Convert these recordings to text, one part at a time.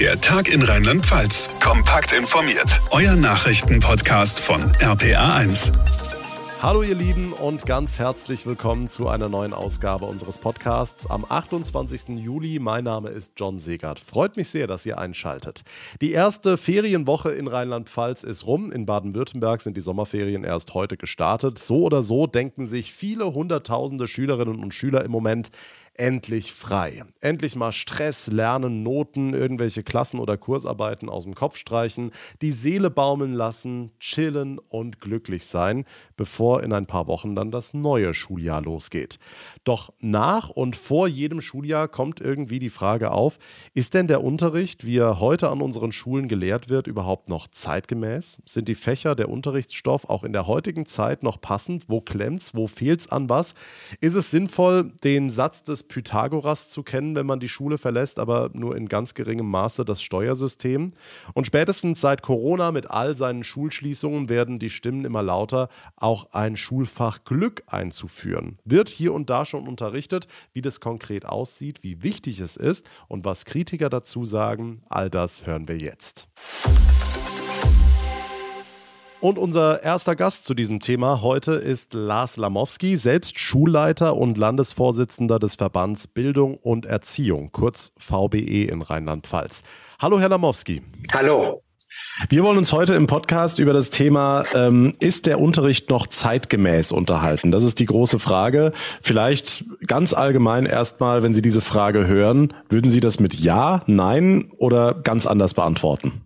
Der Tag in Rheinland-Pfalz. Kompakt informiert. Euer Nachrichtenpodcast von RPA1. Hallo ihr Lieben und ganz herzlich willkommen zu einer neuen Ausgabe unseres Podcasts am 28. Juli. Mein Name ist John Segert. Freut mich sehr, dass ihr einschaltet. Die erste Ferienwoche in Rheinland-Pfalz ist rum. In Baden-Württemberg sind die Sommerferien erst heute gestartet. So oder so denken sich viele hunderttausende Schülerinnen und Schüler im Moment, endlich frei. Endlich mal Stress, Lernen, Noten, irgendwelche Klassen- oder Kursarbeiten aus dem Kopf streichen, die Seele baumeln lassen, chillen und glücklich sein, bevor in ein paar Wochen dann das neue Schuljahr losgeht. Doch nach und vor jedem Schuljahr kommt irgendwie die Frage auf, ist denn der Unterricht, wie er heute an unseren Schulen gelehrt wird, überhaupt noch zeitgemäß? Sind die Fächer, der Unterrichtsstoff auch in der heutigen Zeit noch passend? Wo klemmt's? Wo fehlt's an was? Ist es sinnvoll, den Satz des Pythagoras zu kennen, wenn man die Schule verlässt, aber nur in ganz geringem Maße das Steuersystem. Und spätestens seit Corona mit all seinen Schulschließungen werden die Stimmen immer lauter, auch ein Schulfach Glück einzuführen. Wird hier und da schon unterrichtet, wie das konkret aussieht, wie wichtig es ist und was Kritiker dazu sagen, all das hören wir jetzt. Und unser erster Gast zu diesem Thema heute ist Lars Lamowski, selbst Schulleiter und Landesvorsitzender des Verbands Bildung und Erziehung, kurz VBE in Rheinland-Pfalz. Hallo, Herr Lamowski. Hallo. Wir wollen uns heute im Podcast über das Thema, ähm, ist der Unterricht noch zeitgemäß unterhalten? Das ist die große Frage. Vielleicht ganz allgemein erstmal, wenn Sie diese Frage hören, würden Sie das mit Ja, Nein oder ganz anders beantworten?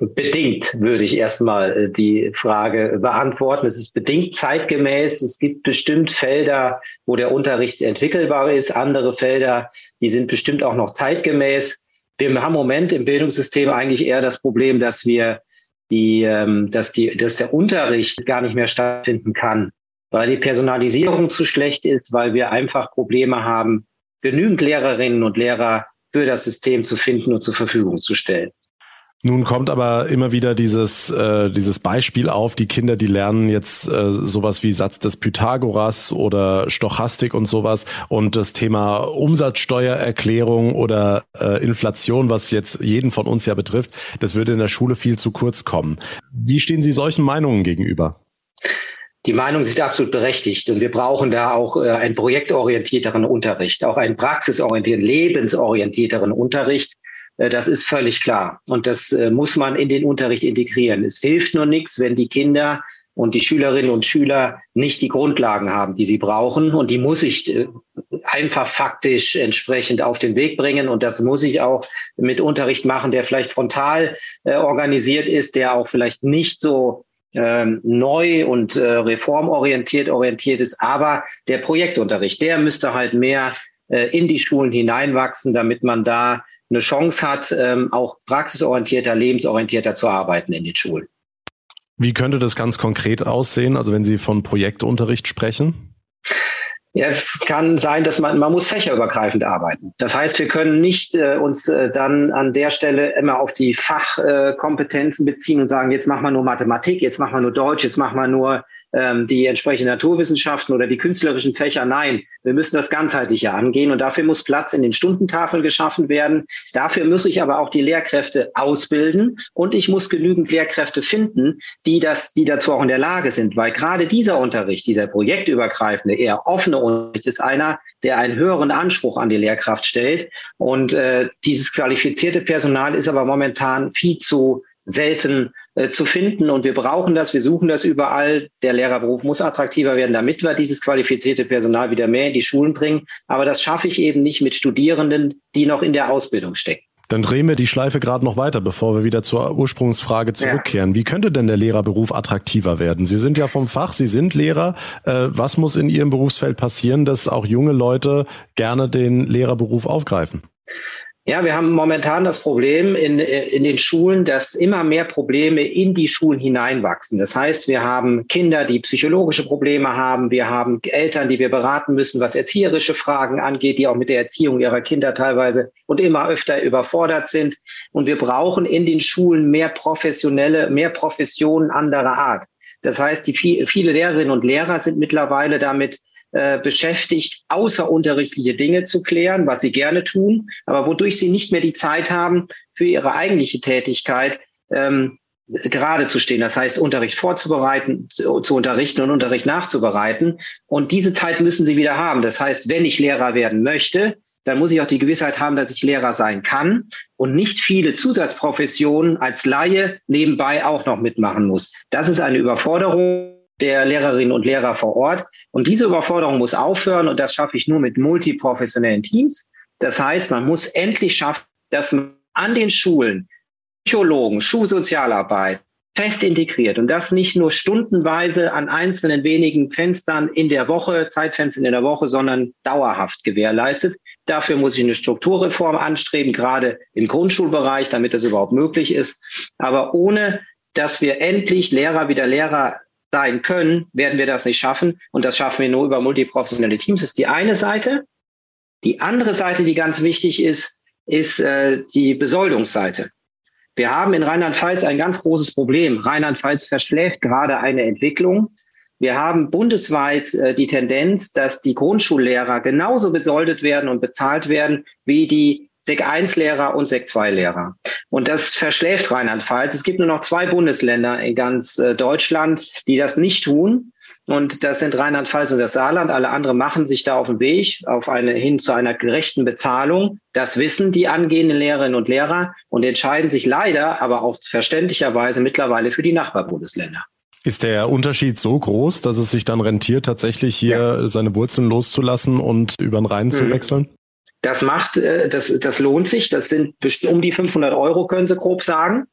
Bedingt würde ich erstmal äh, die Frage beantworten. Es ist bedingt zeitgemäß. Es gibt bestimmt Felder, wo der Unterricht entwickelbar ist, andere Felder, die sind bestimmt auch noch zeitgemäß. Wir haben im Moment im Bildungssystem eigentlich eher das Problem, dass wir die, ähm, dass die, dass der Unterricht gar nicht mehr stattfinden kann, weil die Personalisierung zu schlecht ist, weil wir einfach Probleme haben, genügend Lehrerinnen und Lehrer für das System zu finden und zur Verfügung zu stellen. Nun kommt aber immer wieder dieses, äh, dieses Beispiel auf, die Kinder, die lernen jetzt äh, sowas wie Satz des Pythagoras oder Stochastik und sowas und das Thema Umsatzsteuererklärung oder äh, Inflation, was jetzt jeden von uns ja betrifft, das würde in der Schule viel zu kurz kommen. Wie stehen Sie solchen Meinungen gegenüber? Die Meinungen sind absolut berechtigt und wir brauchen da auch äh, einen projektorientierteren Unterricht, auch einen praxisorientierten, lebensorientierteren Unterricht, das ist völlig klar. Und das äh, muss man in den Unterricht integrieren. Es hilft nur nichts, wenn die Kinder und die Schülerinnen und Schüler nicht die Grundlagen haben, die sie brauchen. Und die muss ich äh, einfach faktisch entsprechend auf den Weg bringen. Und das muss ich auch mit Unterricht machen, der vielleicht frontal organisiert ist, der auch vielleicht nicht so ähm, neu und reformorientiert orientiert ist. Aber der Projektunterricht, der müsste halt mehr in die Schulen hineinwachsen, damit man da eine Chance hat, ähm, auch praxisorientierter, lebensorientierter zu arbeiten in den Schulen. Wie könnte das ganz konkret aussehen, also wenn Sie von Projektunterricht sprechen? Ja, es kann sein, dass man, man muss fächerübergreifend arbeiten. Das heißt, wir können nicht äh, uns äh, dann an der Stelle immer auf die Fachkompetenzen äh, beziehen und sagen, jetzt machen wir nur Mathematik, jetzt machen wir nur Deutsch, jetzt machen wir nur ähm, die entsprechenden Naturwissenschaften oder die künstlerischen Fächer. Nein, wir müssen das ganzheitliche angehen und dafür muss Platz in den Stundentafeln geschaffen werden. Dafür muss ich aber auch die Lehrkräfte ausbilden und ich muss genügend Lehrkräfte finden, die das, die dazu auch in der Lage sind, weil gerade dieser Unterricht, dieser projektübergreifende, eher offene Unterricht ist einer, der einen höheren Anspruch an die Lehrkraft stellt und äh, dieses qualifizierte Personal ist aber momentan viel zu selten äh, zu finden. Und wir brauchen das, wir suchen das überall. Der Lehrerberuf muss attraktiver werden, damit wir dieses qualifizierte Personal wieder mehr in die Schulen bringen. Aber das schaffe ich eben nicht mit Studierenden, die noch in der Ausbildung stecken. Dann drehen wir die Schleife gerade noch weiter, bevor wir wieder zur Ursprungsfrage zurückkehren. Ja. Wie könnte denn der Lehrerberuf attraktiver werden? Sie sind ja vom Fach, Sie sind Lehrer. Äh, was muss in Ihrem Berufsfeld passieren, dass auch junge Leute gerne den Lehrerberuf aufgreifen? Ja, wir haben momentan das Problem in, in den Schulen, dass immer mehr Probleme in die Schulen hineinwachsen. Das heißt, wir haben Kinder, die psychologische Probleme haben. Wir haben Eltern, die wir beraten müssen, was erzieherische Fragen angeht, die auch mit der Erziehung ihrer Kinder teilweise und immer öfter überfordert sind. Und wir brauchen in den Schulen mehr professionelle, mehr Professionen anderer Art. Das heißt, die viele Lehrerinnen und Lehrer sind mittlerweile damit äh, beschäftigt, außerunterrichtliche Dinge zu klären, was sie gerne tun, aber wodurch sie nicht mehr die Zeit haben, für ihre eigentliche Tätigkeit ähm, gerade zu stehen. Das heißt, Unterricht vorzubereiten, zu, zu, unterrichten und Unterricht nachzubereiten. Und diese Zeit müssen sie wieder haben. Das heißt, wenn ich Lehrer werden möchte, dann muss ich auch die Gewissheit haben, dass ich Lehrer sein kann und nicht viele Zusatzprofessionen als Laie nebenbei auch noch mitmachen muss. Das ist eine Überforderung der Lehrerinnen und Lehrer vor Ort. Und diese Überforderung muss aufhören und das schaffe ich nur mit multiprofessionellen Teams. Das heißt, man muss endlich schaffen, dass man an den Schulen Psychologen, Schulsozialarbeit fest integriert und das nicht nur stundenweise an einzelnen wenigen Fenstern in der Woche, Zeitfenstern in der Woche, sondern dauerhaft gewährleistet. Dafür muss ich eine Strukturreform anstreben, gerade im Grundschulbereich, damit das überhaupt möglich ist. Aber ohne, dass wir endlich Lehrer wieder Lehrer sein können, werden wir das nicht schaffen. Und das schaffen wir nur über multiprofessionelle Teams. Das ist die eine Seite. Die andere Seite, die ganz wichtig ist, ist äh, die Besoldungsseite. Wir haben in Rheinland-Pfalz ein ganz großes Problem. Rheinland-Pfalz verschläft gerade eine Entwicklung. Wir haben bundesweit äh, die Tendenz, dass die Grundschullehrer genauso besoldet werden und bezahlt werden wie die Sek 1 Lehrer und Sek 2 Lehrer. Und das verschläft Rheinland-Pfalz. Es gibt nur noch zwei Bundesländer in ganz äh, Deutschland, die das nicht tun. Und das sind Rheinland-Pfalz und das Saarland. Alle anderen machen sich da auf den Weg auf eine, hin zu einer gerechten Bezahlung. Das wissen die angehenden Lehrerinnen und Lehrer und entscheiden sich leider, aber auch verständlicherweise mittlerweile für die Nachbarbundesländer. Ist der Unterschied so groß, dass es sich dann rentiert, tatsächlich hier ja. seine Wurzeln loszulassen und über den Rhein mhm. zu wechseln? Das macht, äh, das, das lohnt sich. Das sind um die 500 Euro, können Sie grob sagen.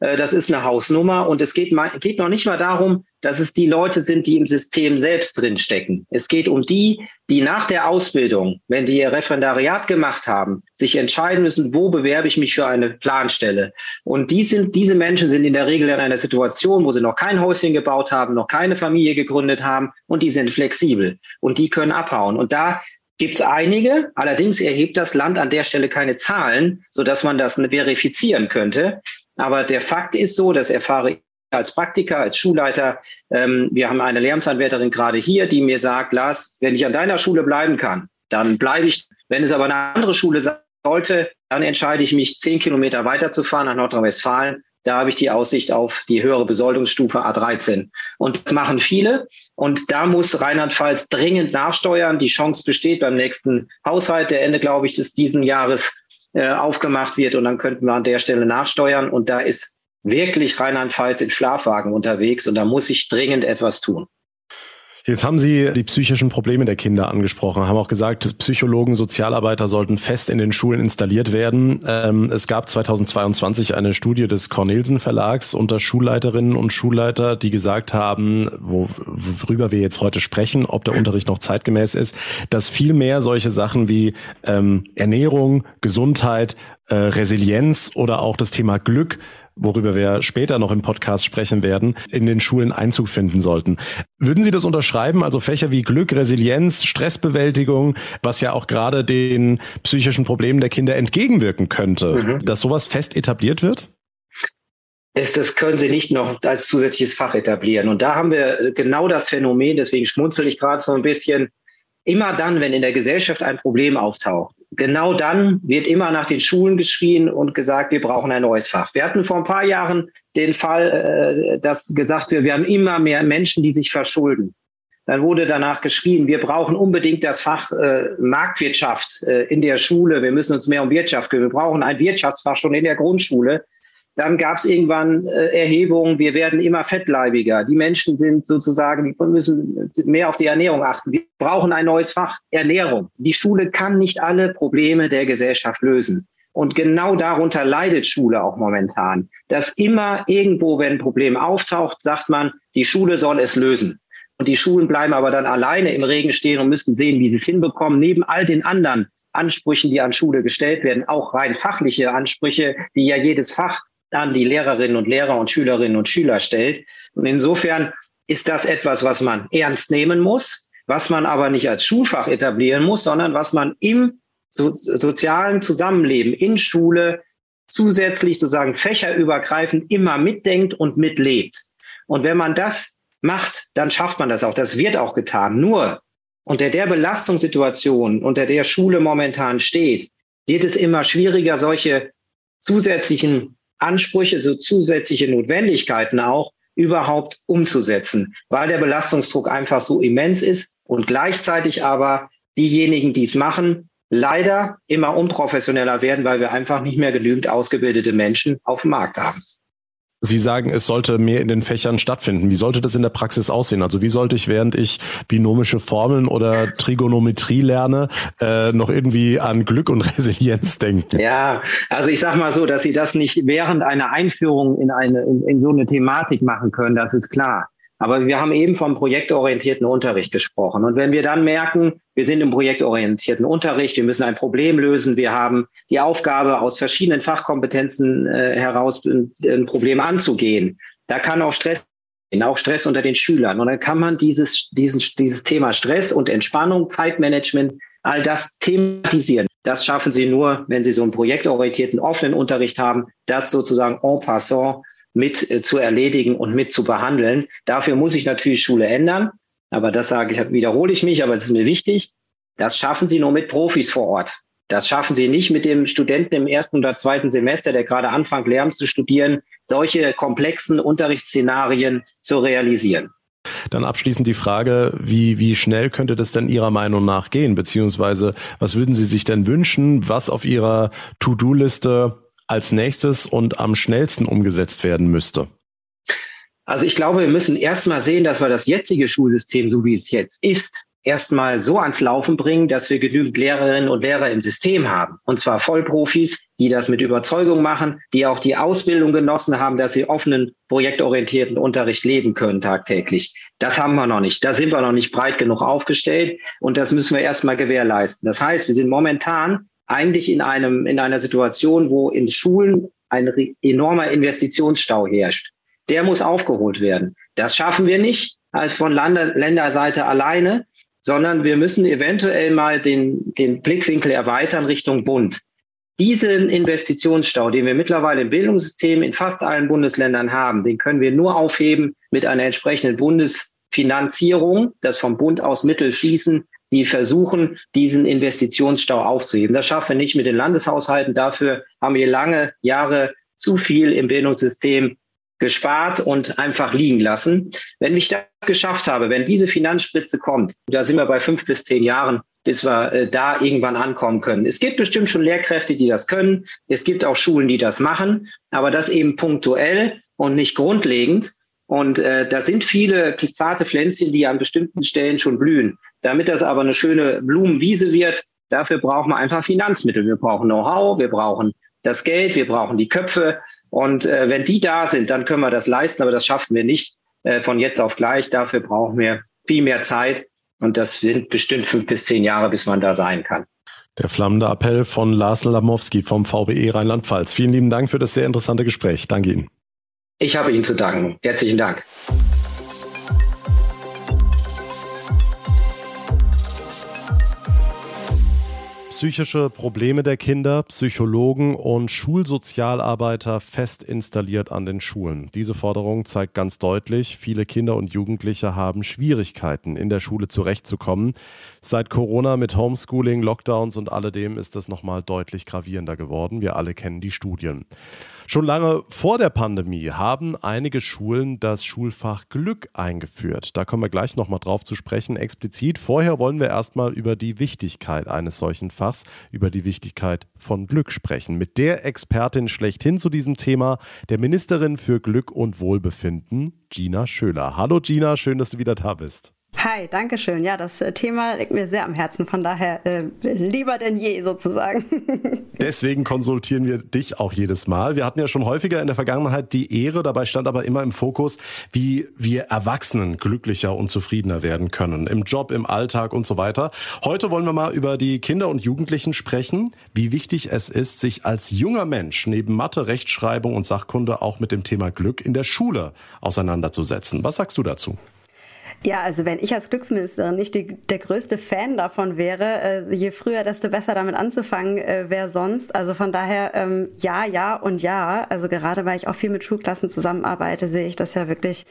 Äh, das ist eine Hausnummer und es geht, mal, geht noch nicht mal darum, dass es die Leute sind, die im System selbst drinstecken. Es geht um die, die nach der Ausbildung, wenn die ihr Referendariat gemacht haben, sich entscheiden müssen, wo bewerbe ich mich für eine Planstelle. Und die sind, diese Menschen sind in der Regel in einer Situation, wo sie noch kein Häuschen gebaut haben, noch keine Familie gegründet haben und die sind flexibel und die können abhauen. Und da gibt es einige. Allerdings erhebt das Land an der Stelle keine Zahlen, sodass man das verifizieren könnte. Aber der Fakt ist so, das erfahre ich als Praktiker, als Schulleiter. Ähm, wir haben eine Lehramtsanwärterin gerade hier, die mir sagt, Lars, wenn ich an deiner Schule bleiben kann, dann bleibe ich. Wenn es aber eine andere Schule sein sollte, dann entscheide ich mich, zehn Kilometer weiterzufahren nach Nordrhein-Westfalen. Da habe ich die Aussicht auf die höhere Besoldungsstufe A13. Und das machen viele. Und da muss Rheinland-Pfalz dringend nachsteuern. Die Chance besteht beim nächsten Haushalt, der Ende, glaube ich, des diesen Jahres äh, aufgemacht wird und dann könnten wir an der Stelle nachsteuern. Und da ist wirklich Rheinland-Pfalz im Schlafwagen unterwegs und da muss ich dringend etwas tun. Jetzt haben Sie die psychischen Probleme der Kinder angesprochen, haben auch gesagt, dass Psychologen, Sozialarbeiter sollten fest in den Schulen installiert werden. Ähm, es gab 2022 eine Studie des Cornelsen Verlags unter Schulleiterinnen und Schulleiter, die gesagt haben, worüber wir jetzt heute sprechen, ob der Unterricht noch zeitgemäß ist, dass viel mehr solche Sachen wie ähm, Ernährung, Gesundheit, äh, Resilienz oder auch das Thema Glück worüber wir später noch im Podcast sprechen werden, in den Schulen Einzug finden sollten. Würden Sie das unterschreiben? Also Fächer wie Glück, Resilienz, Stressbewältigung, was ja auch gerade den psychischen Problemen der Kinder entgegenwirken könnte, mhm. dass sowas fest etabliert wird? Das, das können Sie nicht noch als zusätzliches Fach etablieren. Und da haben wir genau das Phänomen, deswegen schmunzel ich gerade so ein bisschen, immer dann, wenn in der Gesellschaft ein Problem auftaucht, genau dann wird immer nach den Schulen geschrien und gesagt, wir brauchen ein neues Fach. Wir hatten vor ein paar Jahren den Fall, äh, dass gesagt wird, wir haben immer mehr Menschen, die sich verschulden. Dann wurde danach geschrien, wir brauchen unbedingt das Fach äh, Marktwirtschaft äh, in der Schule. Wir müssen uns mehr um Wirtschaft kümmern. Wir brauchen ein Wirtschaftsfach schon in der Grundschule. Dann gab es irgendwann äh, Erhebungen, wir werden immer fettleibiger. Die Menschen sind sozusagen, die müssen mehr auf die Ernährung achten. Wir brauchen ein neues Fach Ernährung. Die Schule kann nicht alle Probleme der Gesellschaft lösen. Und genau darunter leidet Schule auch momentan. Dass immer irgendwo, wenn ein Problem auftaucht, sagt man, die Schule soll es lösen. Und die Schulen bleiben aber dann alleine im Regen stehen und müssen sehen, wie sie es hinbekommen, neben all den anderen Ansprüchen, die an Schule gestellt werden, auch rein fachliche Ansprüche, die ja jedes Fach an die Lehrerinnen und Lehrer und Schülerinnen und Schüler stellt. Und insofern ist das etwas, was man ernst nehmen muss, was man aber nicht als Schulfach etablieren muss, sondern was man im so sozialen Zusammenleben in Schule zusätzlich sozusagen fächerübergreifend immer mitdenkt und mitlebt. Und wenn man das macht, dann schafft man das auch. Das wird auch getan. Nur, unter der Belastungssituation, unter der Schule momentan steht, wird es immer schwieriger, solche zusätzlichen Ansprüche, so zusätzliche Notwendigkeiten auch überhaupt umzusetzen, weil der Belastungsdruck einfach so immens ist und gleichzeitig aber diejenigen, die es machen, leider immer unprofessioneller werden, weil wir einfach nicht mehr genügend ausgebildete Menschen auf dem Markt haben. Sie sagen, es sollte mehr in den Fächern stattfinden. Wie sollte das in der Praxis aussehen? Also wie sollte ich, während ich binomische Formeln oder Trigonometrie lerne, äh, noch irgendwie an Glück und Resilienz denken? Ja, also ich sage mal so, dass Sie das nicht während einer Einführung in, eine, in, in so eine Thematik machen können, das ist klar. Aber wir haben eben vom projektorientierten Unterricht gesprochen. Und wenn wir dann merken, wir sind im projektorientierten Unterricht, wir müssen ein Problem lösen, wir haben die Aufgabe, aus verschiedenen Fachkompetenzen äh, heraus ein, Problem anzugehen, da kann auch Stress auch Stress unter den Schülern. Und dann kann man dieses, dieses, dieses Thema Stress und Entspannung, Zeitmanagement, all das thematisieren. Das schaffen Sie nur, wenn Sie so einen projektorientierten offenen Unterricht haben, das sozusagen en passant mit äh, zu erledigen und mit zu behandeln. Dafür muss ich natürlich Schule ändern. Aber das sage ich, wiederhole ich mich, aber das ist mir wichtig. Das schaffen Sie nur mit Profis vor Ort. Das schaffen Sie nicht mit dem Studenten im ersten oder zweiten Semester, der gerade anfängt, Lehramt zu studieren, solche komplexen Unterrichtsszenarien zu realisieren. Dann abschließend die Frage, wie, wie schnell könnte das denn Ihrer Meinung nach gehen? Beziehungsweise, was würden Sie sich denn wünschen, was auf Ihrer To-Do-Liste als nächstes und am schnellsten umgesetzt werden müsste? Also ich glaube, wir müssen erstmal sehen, dass wir das jetzige Schulsystem, so wie es jetzt ist, erstmal so ans Laufen bringen, dass wir genügend Lehrerinnen und Lehrer im System haben. Und zwar Vollprofis, die das mit Überzeugung machen, die auch die Ausbildung genossen haben, dass sie offenen, projektorientierten Unterricht leben können tagtäglich. Das haben wir noch nicht. Da sind wir noch nicht breit genug aufgestellt. Und das müssen wir erstmal gewährleisten. Das heißt, wir sind momentan eigentlich in einem, in einer Situation, wo in Schulen ein enormer Investitionsstau herrscht. Der muss aufgeholt werden. Das schaffen wir nicht als von Lande, Länderseite alleine, sondern wir müssen eventuell mal den, den Blickwinkel erweitern Richtung Bund. Diesen Investitionsstau, den wir mittlerweile im Bildungssystem in fast allen Bundesländern haben, den können wir nur aufheben mit einer entsprechenden Bundesfinanzierung, dass vom Bund aus Mittel fließen, die versuchen, diesen Investitionsstau aufzuheben. Das schaffen wir nicht mit den Landeshaushalten. Dafür haben wir lange Jahre zu viel im Bildungssystem gespart und einfach liegen lassen. Wenn ich das geschafft habe, wenn diese Finanzspritze kommt, da sind wir bei fünf bis zehn Jahren, bis wir äh, da irgendwann ankommen können. Es gibt bestimmt schon Lehrkräfte, die das können. Es gibt auch Schulen, die das machen, aber das eben punktuell und nicht grundlegend. Und äh, da sind viele zarte Pflänzchen, die an bestimmten Stellen schon blühen. Damit das aber eine schöne Blumenwiese wird, dafür brauchen wir einfach Finanzmittel. Wir brauchen Know-how, wir brauchen das Geld, wir brauchen die Köpfe. Und äh, wenn die da sind, dann können wir das leisten, aber das schaffen wir nicht äh, von jetzt auf gleich. Dafür brauchen wir viel mehr Zeit. Und das sind bestimmt fünf bis zehn Jahre, bis man da sein kann. Der flammende Appell von Lars Lamowski vom VBE Rheinland-Pfalz. Vielen lieben Dank für das sehr interessante Gespräch. Danke Ihnen. Ich habe Ihnen zu danken. Herzlichen Dank. Psychische Probleme der Kinder, Psychologen und Schulsozialarbeiter fest installiert an den Schulen. Diese Forderung zeigt ganz deutlich, viele Kinder und Jugendliche haben Schwierigkeiten, in der Schule zurechtzukommen. Seit Corona mit Homeschooling, Lockdowns und alledem ist das nochmal deutlich gravierender geworden. Wir alle kennen die Studien. Schon lange vor der Pandemie haben einige Schulen das Schulfach Glück eingeführt. Da kommen wir gleich nochmal drauf zu sprechen, explizit. Vorher wollen wir erstmal über die Wichtigkeit eines solchen Fachs, über die Wichtigkeit von Glück sprechen. Mit der Expertin schlechthin zu diesem Thema, der Ministerin für Glück und Wohlbefinden, Gina Schöler. Hallo Gina, schön, dass du wieder da bist. Hi, danke schön. Ja, das äh, Thema liegt mir sehr am Herzen, von daher äh, lieber denn je sozusagen. Deswegen konsultieren wir dich auch jedes Mal. Wir hatten ja schon häufiger in der Vergangenheit die Ehre, dabei stand aber immer im Fokus, wie wir Erwachsenen glücklicher und zufriedener werden können, im Job, im Alltag und so weiter. Heute wollen wir mal über die Kinder und Jugendlichen sprechen, wie wichtig es ist, sich als junger Mensch neben Mathe, Rechtschreibung und Sachkunde auch mit dem Thema Glück in der Schule auseinanderzusetzen. Was sagst du dazu? Ja, also wenn ich als Glücksministerin nicht die, der größte Fan davon wäre, äh, je früher, desto besser damit anzufangen, äh, wer sonst. Also von daher ähm, ja, ja und ja. Also gerade weil ich auch viel mit Schulklassen zusammenarbeite, sehe ich das ja wirklich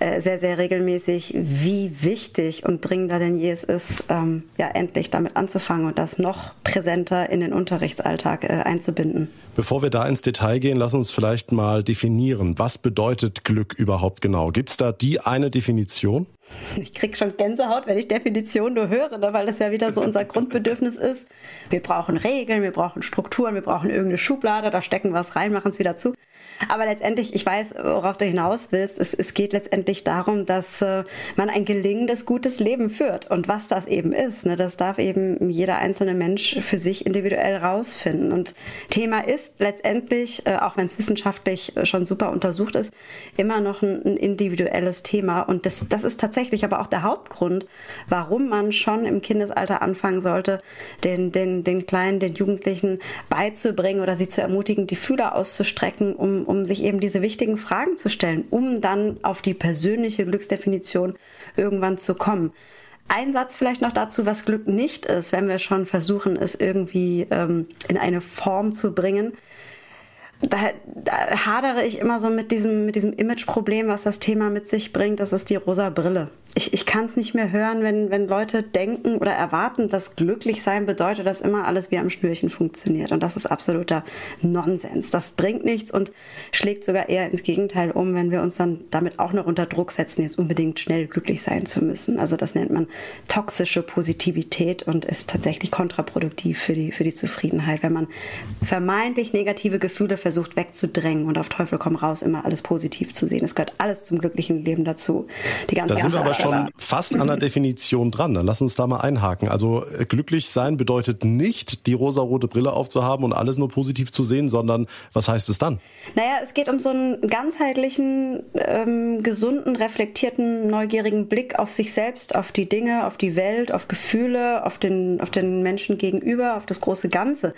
äh, sehr, sehr regelmäßig, wie wichtig und dringender denn je es ist, ähm, ja endlich damit anzufangen und das noch präsenter in den Unterrichtsalltag einzubinden. Bevor wir da ins Detail gehen, lass uns vielleicht mal definieren. Was bedeutet Glück überhaupt genau? Gibt es da die eine Definition? Ich krieg schon Gänsehaut, wenn ich Definition nur höre, ne, weil das ja wieder so unser Grundbedürfnis ist. Wir brauchen Regeln, wir brauchen Strukturen, wir brauchen irgendeine Schublade, da stecken wir was rein, machen es wieder zu. Aber letztendlich, ich weiß, worauf du hinaus willst. Es, es geht letztendlich darum, dass äh, man ein gelingendes, gutes Leben führt. Und was das eben ist, ne, das darf eben jeder einzelne Mensch für sich individuell rausfinden. Und Thema ist letztendlich, äh, auch wenn es wissenschaftlich äh, schon super untersucht ist, immer noch ein, ein individuelles Thema. Und das, das ist tatsächlich aber auch der Hauptgrund, warum man schon im Kindesalter anfangen sollte, den, den, den Kleinen, den Jugendlichen beizubringen oder sie zu ermutigen, die Fühler auszustrecken, um, um sich eben diese wichtigen Fragen zu stellen, um dann auf die persönliche Glücksdefinition irgendwann zu kommen. Ein Satz vielleicht noch dazu, was Glück nicht ist, wenn wir schon versuchen, es irgendwie ähm, in eine Form zu bringen da, da hadere ich immer so mit diesem, mit diesem Image-Problem, was das Thema mit sich bringt. Das ist die rosa Brille. Ich, ich kann es nicht mehr hören, wenn, wenn Leute denken oder erwarten, dass glücklich sein bedeutet, dass immer alles wie am Schnürchen funktioniert. Und das ist absoluter Nonsens. Das bringt nichts und schlägt sogar eher ins Gegenteil um, wenn wir uns dann damit auch noch unter Druck setzen, jetzt unbedingt schnell glücklich sein zu müssen. Also das nennt man toxische Positivität und ist tatsächlich kontraproduktiv für die, für die Zufriedenheit, wenn man vermeintlich negative Gefühle versucht wegzudrängen und auf Teufel komm raus immer alles positiv zu sehen. Es gehört alles zum glücklichen Leben dazu. Die ganze da schon fast an der Definition dran. Dann lass uns da mal einhaken. Also äh, glücklich sein bedeutet nicht, die rosarote Brille aufzuhaben und alles nur positiv zu sehen, sondern was heißt es dann? Naja, es geht um so einen ganzheitlichen, ähm, gesunden, reflektierten, neugierigen Blick auf sich selbst, auf die Dinge, auf die Welt, auf Gefühle, auf den, auf den Menschen gegenüber, auf das große Ganze.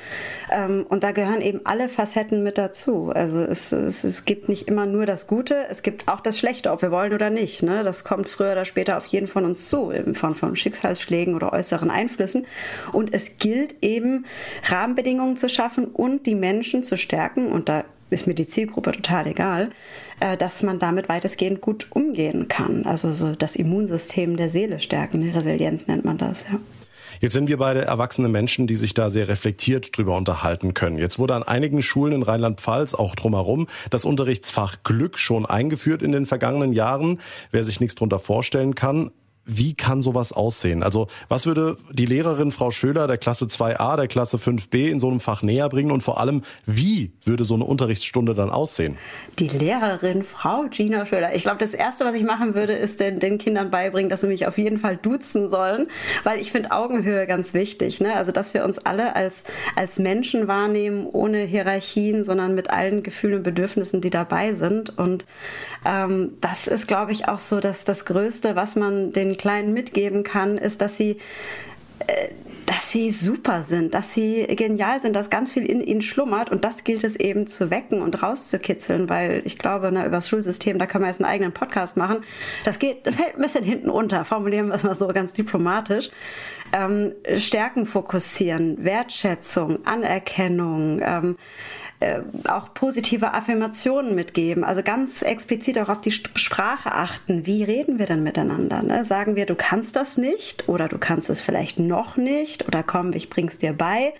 Ähm, und da gehören eben alle Facetten mit dazu. Also es, es, es gibt nicht immer nur das Gute, es gibt auch das Schlechte, ob wir wollen oder nicht. Ne? Das kommt früher oder später auf jeden von uns zu, in Form von Schicksalsschlägen oder äußeren Einflüssen. Und es gilt eben, Rahmenbedingungen zu schaffen und die Menschen zu stärken. Und da ist mir die Zielgruppe total egal, äh, dass man damit weitestgehend gut umgehen kann. Also so das Immunsystem der Seele stärken, Resilienz nennt man das, ja. Jetzt sind wir beide erwachsene Menschen, die sich da sehr reflektiert drüber unterhalten können. Jetzt wurde an einigen Schulen in Rheinland-Pfalz, auch drumherum, das Unterrichtsfach Glück schon eingeführt in den vergangenen Jahren. Wer sich nichts drunter vorstellen kann, wie kann sowas aussehen? Also was würde die Lehrerin Frau Schöler der Klasse 2a, der Klasse 5b in so einem Fach näher bringen und vor allem, wie würde so eine Unterrichtsstunde dann aussehen? Die Lehrerin Frau Gina Schöler. Ich glaube, das Erste, was ich machen würde, ist den, den Kindern beibringen, dass sie mich auf jeden Fall duzen sollen, weil ich finde Augenhöhe ganz wichtig. Ne? Also dass wir uns alle als, als Menschen wahrnehmen, ohne Hierarchien, sondern mit allen Gefühlen und Bedürfnissen, die dabei sind. Und ähm, das ist, glaube ich, auch so dass das Größte, was man den Kleinen mitgeben kann, ist, dass sie äh, dass sie super sind, dass sie genial sind, dass ganz viel in ihnen schlummert und das gilt es eben zu wecken und rauszukitzeln, weil ich glaube, ne, über das Schulsystem, da können wir jetzt einen eigenen Podcast machen. Das geht, das fällt ein bisschen hinten unter, formulieren wir es mal so ganz diplomatisch. Ähm, Stärken fokussieren, Wertschätzung, Anerkennung, ähm, äh, auch positive Affirmationen mitgeben. Also ganz explizit auch auf die Sprache achten. Wie reden wir denn miteinander? Ne? Sagen wir, du kannst das nicht oder du kannst es vielleicht noch nicht oder komm, ich bring's dir bei.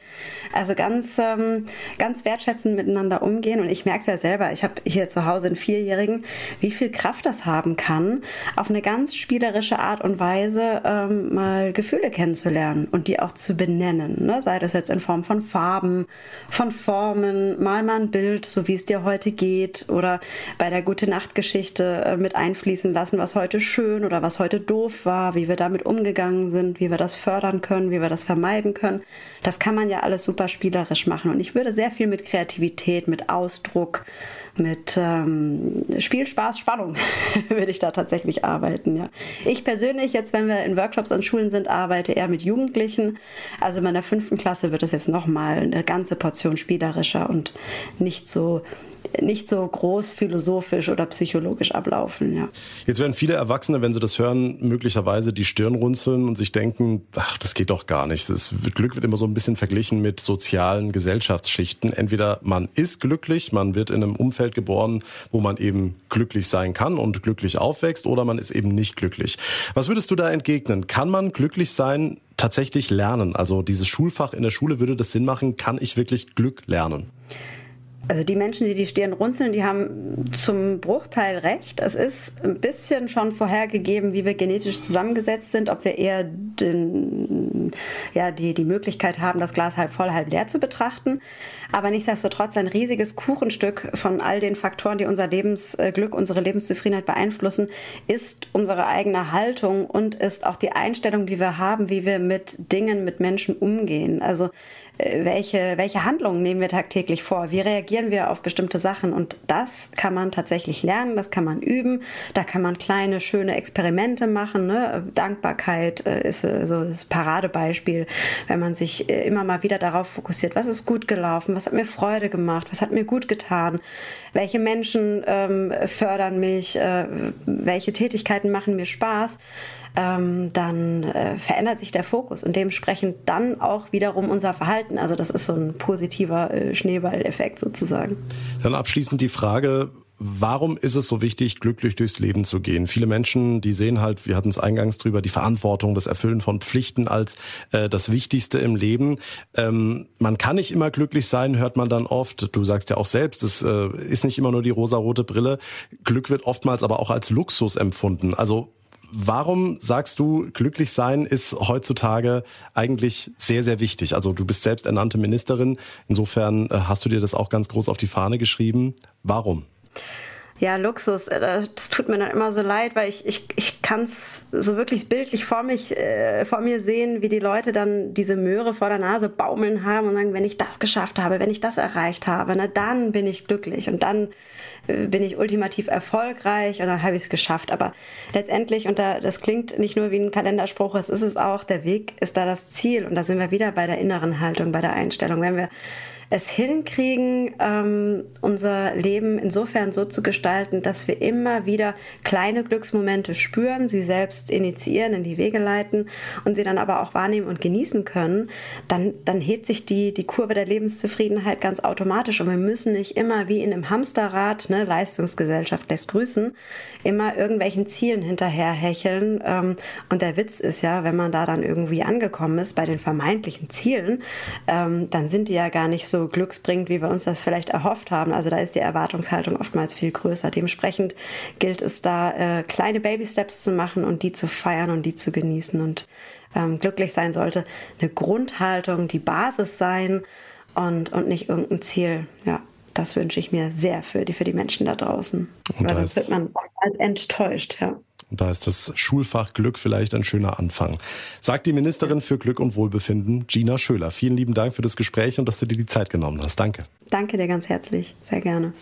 Also ganz, ähm, ganz wertschätzend miteinander umgehen. Und ich merke es ja selber, ich habe hier zu Hause einen Vierjährigen, wie viel Kraft das haben kann, auf eine ganz spielerische Art und Weise ähm, mal Gefühle kennenzulernen und die auch zu benennen. Ne? Sei das jetzt in Form von Farben, von Formen, mal mal ein Bild, so wie es dir heute geht, oder bei der Gute Nacht Geschichte äh, mit einfließen lassen, was heute schön oder was heute doof war, wie wir damit umgegangen sind, wie wir das fördern können, wie wir das vermeiden können. Das kann man ja alles super spielerisch machen. Und ich würde sehr viel mit Kreativität, mit Ausdruck, mit ähm, Spiel, Spaß, Spannung würde ich da tatsächlich arbeiten. Ja. Ich persönlich, jetzt wenn wir in Workshops an Schulen sind, arbeite eher mit Jugendlichen. Also in meiner fünften Klasse wird es jetzt nochmal eine ganze Portion spielerischer und nicht so nicht so groß philosophisch oder psychologisch ablaufen. Ja. Jetzt werden viele Erwachsene, wenn sie das hören, möglicherweise die Stirn runzeln und sich denken, ach, das geht doch gar nicht. Das Glück wird immer so ein bisschen verglichen mit sozialen Gesellschaftsschichten. Entweder man ist glücklich, man wird in einem Umfeld geboren, wo man eben glücklich sein kann und glücklich aufwächst, oder man ist eben nicht glücklich. Was würdest du da entgegnen? Kann man glücklich sein tatsächlich lernen? Also dieses Schulfach in der Schule würde das Sinn machen, kann ich wirklich Glück lernen? Also die Menschen, die die Stirn runzeln, die haben zum Bruchteil recht. Es ist ein bisschen schon vorhergegeben, wie wir genetisch zusammengesetzt sind, ob wir eher den, ja, die, die Möglichkeit haben, das Glas halb voll, halb leer zu betrachten. Aber nichtsdestotrotz ein riesiges Kuchenstück von all den Faktoren, die unser Lebensglück, unsere Lebenszufriedenheit beeinflussen, ist unsere eigene Haltung und ist auch die Einstellung, die wir haben, wie wir mit Dingen, mit Menschen umgehen. Also äh, welche, welche Handlungen nehmen wir tagtäglich vor? Wie reagieren wir auf bestimmte Sachen? Und das kann man tatsächlich lernen, das kann man üben. Da kann man kleine, schöne Experimente machen. Ne? Dankbarkeit äh, ist äh, so das Paradebeispiel, wenn man sich immer mal wieder darauf fokussiert, was ist gut gelaufen, was hat mir Freude gemacht, was hat mir gut getan, welche Menschen ähm, fördern mich, äh, welche Tätigkeiten machen mir Spaß ähm, dann äh, verändert sich der Fokus und dementsprechend dann auch wiederum unser Verhalten. Also das ist so ein positiver äh, Schneeballeffekt sozusagen. Dann abschließend die Frage, Warum ist es so wichtig, glücklich durchs Leben zu gehen? Viele Menschen, die sehen halt, wir hatten es eingangs drüber, die Verantwortung, das Erfüllen von Pflichten als äh, das Wichtigste im Leben. Ähm, man kann nicht immer glücklich sein, hört man dann oft. Du sagst ja auch selbst, es äh, ist nicht immer nur die rosarote Brille. Glück wird oftmals aber auch als Luxus empfunden. Also Warum sagst du, glücklich sein ist heutzutage eigentlich sehr, sehr wichtig? Also du bist selbst ernannte Ministerin. Insofern äh, hast du dir das auch ganz groß auf die Fahne geschrieben. Warum? Ja, Luxus, äh, das tut mir dann immer so leid, weil ich, ich, ich kann es so wirklich bildlich vor, mich, äh, vor mir sehen, wie die Leute dann diese Möhre vor der Nase baumeln haben und sagen, wenn ich das geschafft habe, wenn ich das erreicht habe, na, dann bin ich glücklich und dann äh, bin ich ultimativ erfolgreich und dann habe ich es geschafft. Aber letztendlich, und da, das klingt nicht nur wie ein Kalenderspruch, es ist es auch, der Weg ist da das Ziel. Und da sind wir wieder bei der inneren Haltung, bei der Einstellung. Wenn wir es hinkriegen, ähm, unser Leben insofern so zu gestalten, dass wir immer wieder kleine Glücksmomente spüren, sie selbst initiieren, in die Wege leiten und sie dann aber auch wahrnehmen und genießen können, dann, dann hebt sich die, die Kurve der Lebenszufriedenheit ganz automatisch. Und wir müssen nicht immer wie in einem Hamsterrad, ne, Leistungsgesellschaft lässt grüßen, immer irgendwelchen Zielen hinterherhecheln. Ähm, und der Witz ist ja, wenn man da dann irgendwie angekommen ist bei den vermeintlichen Zielen, ähm, dann sind die ja gar nicht so glücksbringend, wie wir uns das vielleicht erhofft haben. Also da ist die Erwartungshaltung oftmals viel größer. Dementsprechend gilt es da, äh, kleine Baby-Steps zu machen und die zu feiern und die zu genießen. Und ähm, glücklich sein sollte eine Grundhaltung, die Basis sein und, und nicht irgendein Ziel. Ja, das wünsche ich mir sehr für die, für die Menschen da draußen. Und Weil sonst wird man enttäuscht, ja. Und da ist das Schulfach Glück vielleicht ein schöner Anfang. Sagt die Ministerin für Glück und Wohlbefinden, Gina Schöler. Vielen lieben Dank für das Gespräch und dass du dir die Zeit genommen hast. Danke. Danke dir ganz herzlich. Sehr gerne.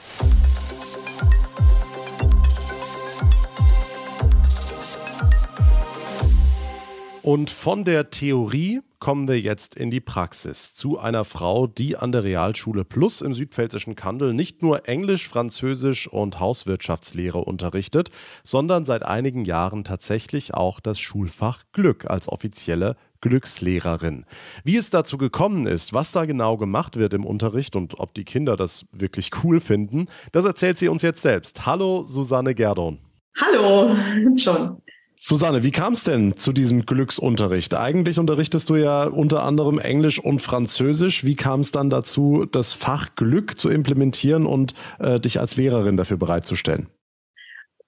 Und von der Theorie kommen wir jetzt in die Praxis zu einer Frau, die an der Realschule Plus im südpfälzischen Kandel nicht nur Englisch, Französisch und Hauswirtschaftslehre unterrichtet, sondern seit einigen Jahren tatsächlich auch das Schulfach Glück als offizielle Glückslehrerin. Wie es dazu gekommen ist, was da genau gemacht wird im Unterricht und ob die Kinder das wirklich cool finden, das erzählt sie uns jetzt selbst. Hallo, Susanne Gerdon. Hallo, John. Susanne, wie kam es denn zu diesem Glücksunterricht? Eigentlich unterrichtest du ja unter anderem Englisch und Französisch. Wie kam es dann dazu, das Fach Glück zu implementieren und äh, dich als Lehrerin dafür bereitzustellen?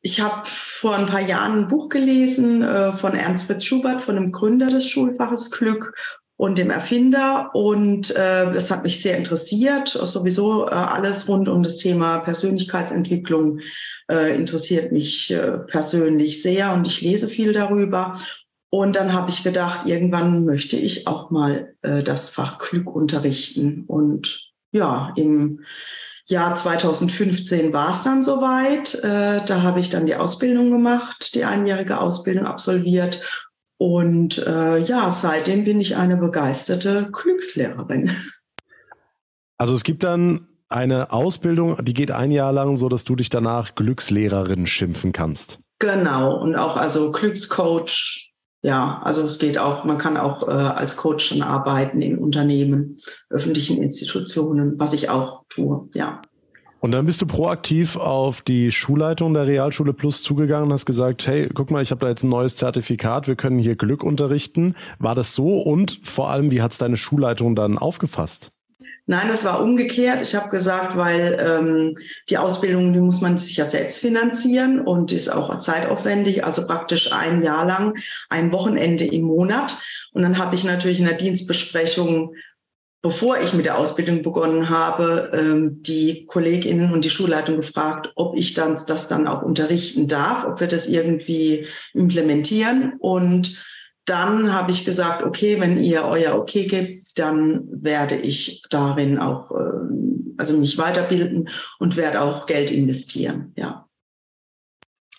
Ich habe vor ein paar Jahren ein Buch gelesen äh, von Ernst Fritz Schubert, von dem Gründer des Schulfaches Glück und dem Erfinder. Und äh, das hat mich sehr interessiert. Sowieso äh, alles rund um das Thema Persönlichkeitsentwicklung äh, interessiert mich äh, persönlich sehr und ich lese viel darüber. Und dann habe ich gedacht, irgendwann möchte ich auch mal äh, das Fach Glück unterrichten. Und ja, im Jahr 2015 war es dann soweit. Äh, da habe ich dann die Ausbildung gemacht, die einjährige Ausbildung absolviert und äh, ja, seitdem bin ich eine begeisterte Glückslehrerin. Also es gibt dann eine Ausbildung, die geht ein Jahr lang, so dass du dich danach Glückslehrerin schimpfen kannst. Genau, und auch also Glückscoach. Ja, also es geht auch, man kann auch äh, als Coach schon arbeiten in Unternehmen, öffentlichen Institutionen, was ich auch tue, ja. Und dann bist du proaktiv auf die Schulleitung der Realschule Plus zugegangen und hast gesagt, hey, guck mal, ich habe da jetzt ein neues Zertifikat, wir können hier Glück unterrichten. War das so? Und vor allem, wie hat es deine Schulleitung dann aufgefasst? Nein, es war umgekehrt. Ich habe gesagt, weil ähm, die Ausbildung, die muss man sich ja selbst finanzieren und ist auch zeitaufwendig, also praktisch ein Jahr lang, ein Wochenende im Monat. Und dann habe ich natürlich in der Dienstbesprechung bevor ich mit der Ausbildung begonnen habe, ähm, die Kolleginnen und die Schulleitung gefragt, ob ich dann das dann auch unterrichten darf, ob wir das irgendwie implementieren. Und dann habe ich gesagt, okay, wenn ihr euer Okay gebt, dann werde ich darin auch, ähm, also mich weiterbilden und werde auch Geld investieren. Ja.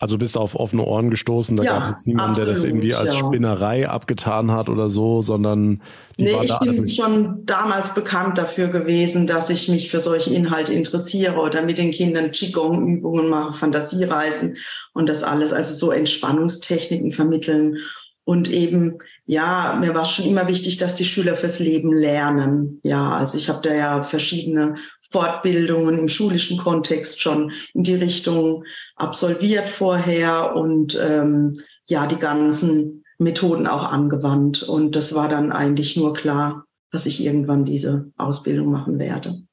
Also bist du auf offene Ohren gestoßen, da ja, gab es jetzt niemanden, absolut, der das irgendwie als ja. Spinnerei abgetan hat oder so, sondern die nee, ich bin schon damals bekannt dafür gewesen, dass ich mich für solche Inhalte interessiere oder mit den Kindern Qigong-Übungen mache, Fantasiereisen und das alles, also so Entspannungstechniken vermitteln und eben ja, mir war schon immer wichtig, dass die Schüler fürs Leben lernen. Ja, also ich habe da ja verschiedene Fortbildungen im schulischen Kontext schon in die Richtung absolviert vorher und ähm, ja, die ganzen Methoden auch angewandt. Und das war dann eigentlich nur klar, dass ich irgendwann diese Ausbildung machen werde.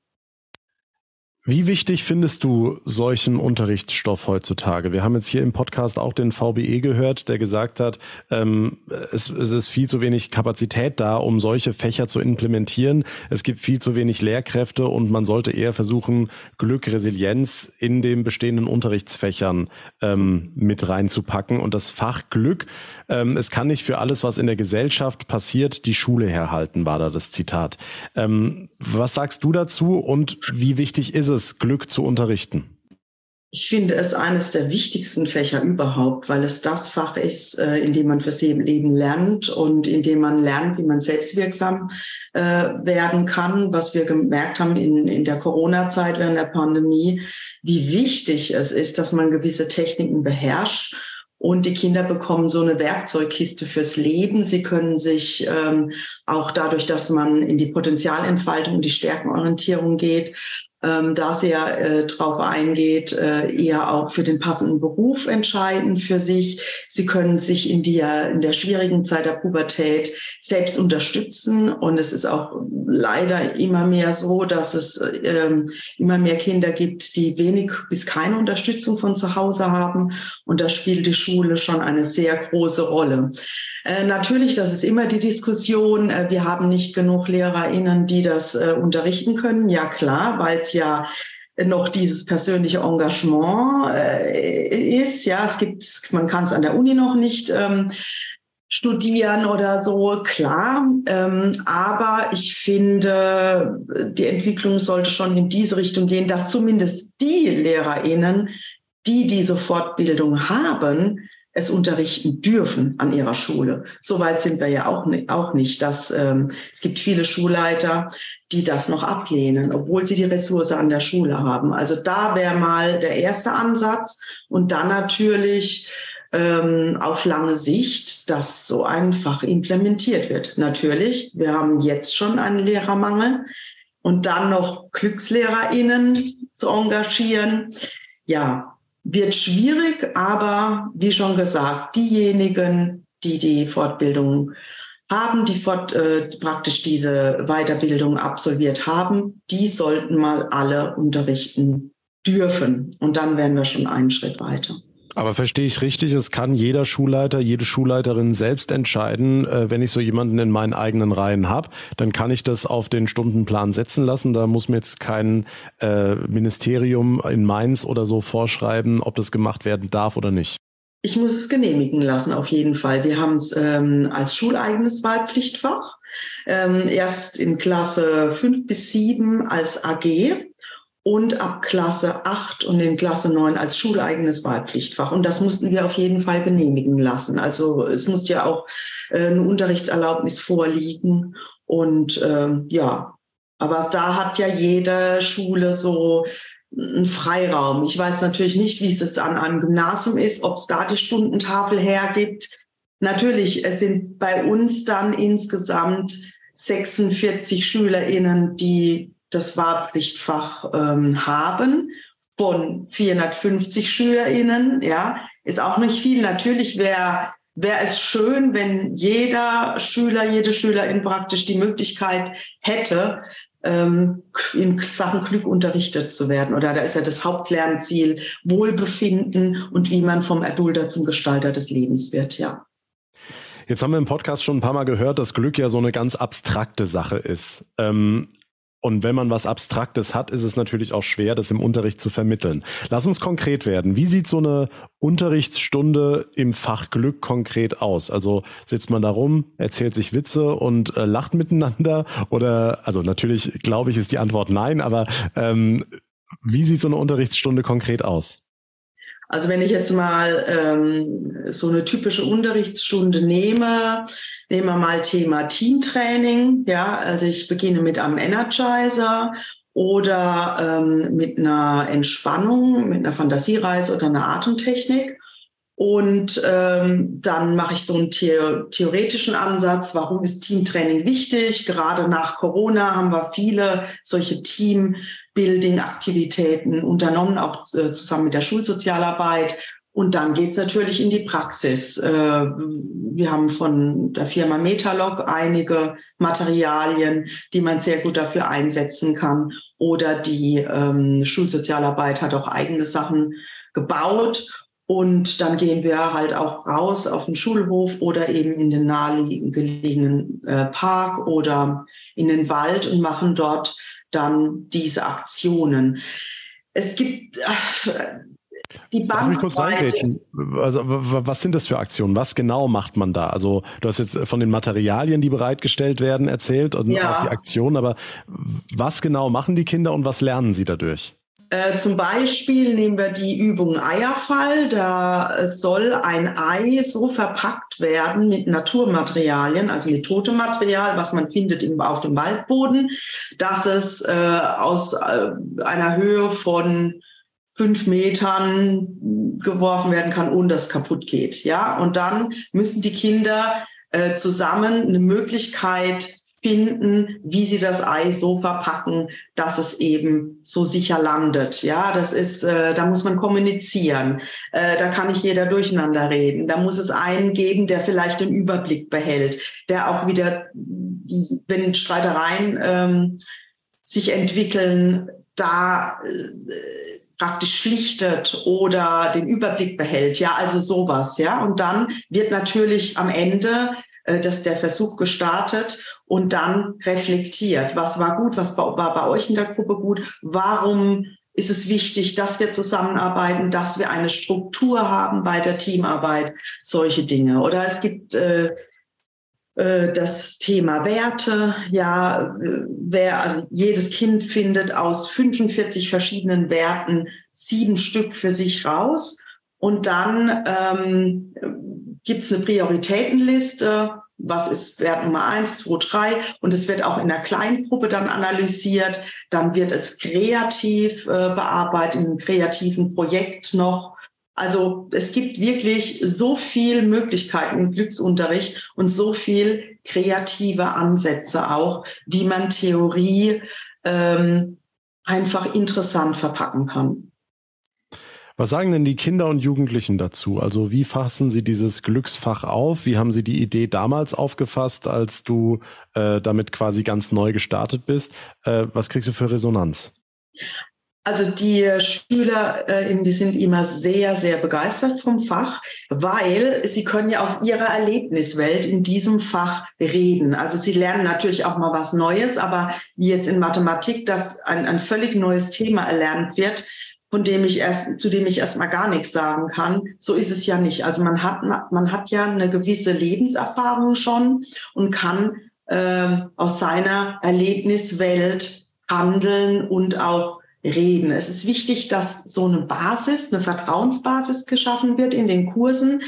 Wie wichtig findest du solchen Unterrichtsstoff heutzutage? Wir haben jetzt hier im Podcast auch den VBE gehört, der gesagt hat, ähm, es, es ist viel zu wenig Kapazität da, um solche Fächer zu implementieren. Es gibt viel zu wenig Lehrkräfte und man sollte eher versuchen, Glück, Resilienz in den bestehenden Unterrichtsfächern ähm, mit reinzupacken. Und das Fach Glück ähm, es kann nicht für alles, was in der Gesellschaft passiert, die Schule herhalten, war da das Zitat. Ähm, was sagst du dazu und wie wichtig ist es, Glück zu unterrichten? Ich finde es eines der wichtigsten Fächer überhaupt, weil es das Fach ist, äh, in dem man fürs Leben lernt und in dem man lernt, wie man selbstwirksam äh, werden kann. Was wir gemerkt haben in, in der Corona-Zeit während der Pandemie, wie wichtig es ist, dass man gewisse Techniken beherrscht und die Kinder bekommen so eine Werkzeugkiste fürs Leben. Sie können sich ähm, auch dadurch, dass man in die Potenzialentfaltung und die Stärkenorientierung geht, ähm, da sehr äh, drauf eingeht, äh, eher auch für den passenden Beruf entscheiden für sich. Sie können sich in der, in der schwierigen Zeit der Pubertät selbst unterstützen. Und es ist auch leider immer mehr so, dass es ähm, immer mehr Kinder gibt, die wenig bis keine Unterstützung von zu Hause haben. Und da spielt die Schule schon eine sehr große Rolle. Äh, natürlich, das ist immer die Diskussion, äh, wir haben nicht genug LehrerInnen, die das äh, unterrichten können. Ja klar, weil es ja noch dieses persönliche Engagement äh, ist. Ja, es gibt, man kann es an der Uni noch nicht ähm, studieren oder so, klar. Ähm, aber ich finde, die Entwicklung sollte schon in diese Richtung gehen, dass zumindest die LehrerInnen, die diese Fortbildung haben, es unterrichten dürfen an ihrer Schule. Soweit sind wir ja auch, auch nicht. Dass, ähm, es gibt viele Schulleiter, die das noch ablehnen, obwohl sie die Ressource an der Schule haben. Also da wäre mal der erste Ansatz und dann natürlich ähm, auf lange Sicht, dass so einfach implementiert wird. Natürlich, wir haben jetzt schon einen Lehrermangel und dann noch GlückslehrerInnen zu engagieren. Ja, wird schwierig, aber wie schon gesagt, diejenigen, die die Fortbildung haben, die fort, äh, praktisch diese Weiterbildung absolviert haben, die sollten mal alle unterrichten dürfen. Und dann wären wir schon einen Schritt weiter. Aber verstehe ich richtig, es kann jeder Schulleiter, jede Schulleiterin selbst entscheiden, äh, wenn ich so jemanden in meinen eigenen Reihen habe, dann kann ich das auf den Stundenplan setzen lassen. Da muss mir jetzt kein äh, Ministerium in Mainz oder so vorschreiben, ob das gemacht werden darf oder nicht. Ich muss es genehmigen lassen, auf jeden Fall. Wir haben es ähm, als schuleigenes Wahlpflichtfach. Ähm, erst in Klasse 5 bis 7 als AG und ab Klasse 8 und in Klasse 9 als schuleigenes Wahlpflichtfach. Und das mussten wir auf jeden Fall genehmigen lassen. Also es muss ja auch äh, eine Unterrichtserlaubnis vorliegen. Und ähm, ja, Aber da hat ja jede Schule so einen Freiraum. Ich weiß natürlich nicht, wie es an einem Gymnasium ist, ob es da die Stundentafel hergibt. Natürlich, es sind bei uns dann insgesamt 46 SchülerInnen, die das Wahlpflichtfach ähm, haben von 450 SchülerInnen. Ja, ist auch nicht viel. Natürlich wäre wäre es schön, wenn jeder Schüler, jede Schülerin praktisch die Möglichkeit hätte, ähm, in Sachen Glück unterrichtet zu werden. Oder da ist ja das Hauptlernziel Wohlbefinden und wie man vom Erdulder zum Gestalter des Lebens wird, ja. Jetzt haben wir im Podcast schon ein paar Mal gehört, dass Glück ja so eine ganz abstrakte Sache ist. Ähm, und wenn man was Abstraktes hat, ist es natürlich auch schwer, das im Unterricht zu vermitteln. Lass uns konkret werden. Wie sieht so eine Unterrichtsstunde im Fach Glück konkret aus? Also sitzt man da rum, erzählt sich Witze und äh, lacht miteinander? Oder, also natürlich glaube ich, ist die Antwort nein, aber ähm, wie sieht so eine Unterrichtsstunde konkret aus? Also wenn ich jetzt mal ähm, so eine typische Unterrichtsstunde nehme, nehmen wir mal Thema Teamtraining. Ja, also ich beginne mit einem Energizer oder ähm, mit einer Entspannung, mit einer Fantasiereise oder einer Atemtechnik. Und ähm, dann mache ich so einen the theoretischen Ansatz. Warum ist Teamtraining wichtig? Gerade nach Corona haben wir viele solche Teambuilding-Aktivitäten unternommen, auch äh, zusammen mit der Schulsozialarbeit. Und dann geht's natürlich in die Praxis. Äh, wir haben von der Firma Metalog einige Materialien, die man sehr gut dafür einsetzen kann. Oder die ähm, Schulsozialarbeit hat auch eigene Sachen gebaut. Und dann gehen wir halt auch raus auf den Schulhof oder eben in den nahegelegenen äh, Park oder in den Wald und machen dort dann diese Aktionen. Es gibt äh, die Bandbreite. Lass mich kurz reingrätschen. Also, was sind das für Aktionen? Was genau macht man da? Also, du hast jetzt von den Materialien, die bereitgestellt werden, erzählt und ja. auch die Aktionen, aber was genau machen die Kinder und was lernen sie dadurch? Äh, zum Beispiel nehmen wir die Übung Eierfall. Da soll ein Ei so verpackt werden mit Naturmaterialien, also mit totem Material, was man findet im, auf dem Waldboden, dass es äh, aus äh, einer Höhe von fünf Metern geworfen werden kann, ohne dass es kaputt geht. Ja, und dann müssen die Kinder äh, zusammen eine Möglichkeit finden, wie sie das Ei so verpacken, dass es eben so sicher landet. Ja, das ist, äh, da muss man kommunizieren. Äh, da kann nicht jeder durcheinander reden. Da muss es einen geben, der vielleicht den Überblick behält, der auch wieder, wenn Streitereien ähm, sich entwickeln, da äh, praktisch schlichtet oder den Überblick behält. Ja, also sowas. Ja, und dann wird natürlich am Ende dass der Versuch gestartet und dann reflektiert. Was war gut? Was war bei euch in der Gruppe gut? Warum ist es wichtig, dass wir zusammenarbeiten, dass wir eine Struktur haben bei der Teamarbeit, solche Dinge. Oder es gibt äh, äh das Thema Werte. Ja, äh, wer, also jedes Kind findet aus 45 verschiedenen Werten sieben Stück für sich raus. Und dann ähm, gibt es eine Prioritätenliste, was ist Wert Nummer eins, zwei, drei und es wird auch in der Kleingruppe dann analysiert. Dann wird es kreativ äh, bearbeitet, in einem kreativen Projekt noch. Also es gibt wirklich so viel Möglichkeiten im Glücksunterricht und so viel kreative Ansätze auch, wie man Theorie ähm, einfach interessant verpacken kann. Was sagen denn die Kinder und Jugendlichen dazu? Also wie fassen sie dieses Glücksfach auf? Wie haben sie die Idee damals aufgefasst, als du äh, damit quasi ganz neu gestartet bist? Äh, was kriegst du für Resonanz? Also die Schüler, äh, die sind immer sehr, sehr begeistert vom Fach, weil sie können ja aus ihrer Erlebniswelt in diesem Fach reden. Also sie lernen natürlich auch mal was Neues, aber wie jetzt in Mathematik, dass ein, ein völlig neues Thema erlernt wird, von dem ich erst, zu dem ich erstmal gar nichts sagen kann. So ist es ja nicht. Also man hat, man hat ja eine gewisse Lebenserfahrung schon und kann äh, aus seiner Erlebniswelt handeln und auch reden. Es ist wichtig, dass so eine Basis, eine Vertrauensbasis geschaffen wird in den Kursen.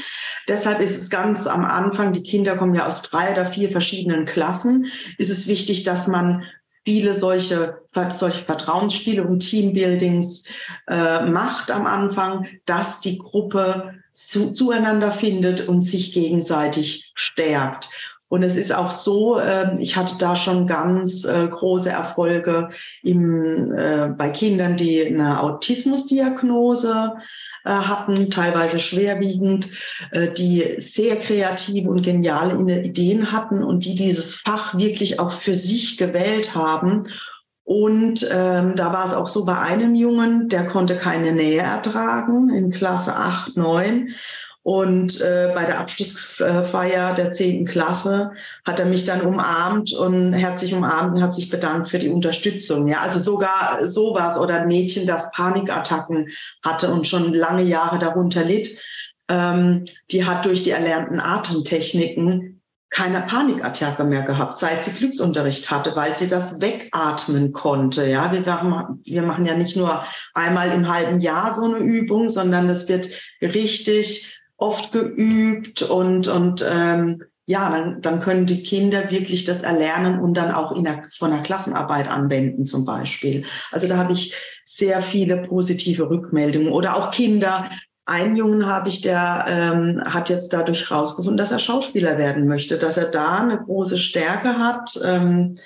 Deshalb ist es ganz am Anfang, die Kinder kommen ja aus drei oder vier verschiedenen Klassen, ist es wichtig, dass man viele solche, solche Vertrauensspiele und Teambuildings äh, macht am Anfang, dass die Gruppe zu, zueinander findet und sich gegenseitig stärkt. Und es ist auch so, äh, ich hatte da schon ganz äh, große Erfolge im, äh, bei Kindern, die eine Autismusdiagnose hatten, teilweise schwerwiegend, äh, die sehr kreative und geniale Ideen hatten und die dieses Fach wirklich auch für sich gewählt haben. Und ähm, da war es auch so bei einem Jungen, der konnte keine Nähe ertragen in Klasse 8, 9. Und äh, bei der Abschlussfeier der zehnten Klasse hat er mich dann umarmt und herzlich umarmt und hat sich bedankt für die Unterstützung. Ja, also sogar sowas oder ein Mädchen, das Panikattacken hatte und schon lange Jahre darunter litt, ähm, die hat durch die erlernten Atemtechniken keine Panikattacke mehr gehabt, seit sie Glücksunterricht hatte, weil sie das wegatmen konnte. Ja, wir machen, wir machen ja nicht nur einmal im halben Jahr so eine Übung, sondern es wird richtig oft geübt und, und ähm, ja, dann, dann können die Kinder wirklich das erlernen und dann auch in der, von der Klassenarbeit anwenden zum Beispiel. Also da habe ich sehr viele positive Rückmeldungen oder auch Kinder. Einen Jungen habe ich, der ähm, hat jetzt dadurch rausgefunden, dass er Schauspieler werden möchte, dass er da eine große Stärke hat, ähm,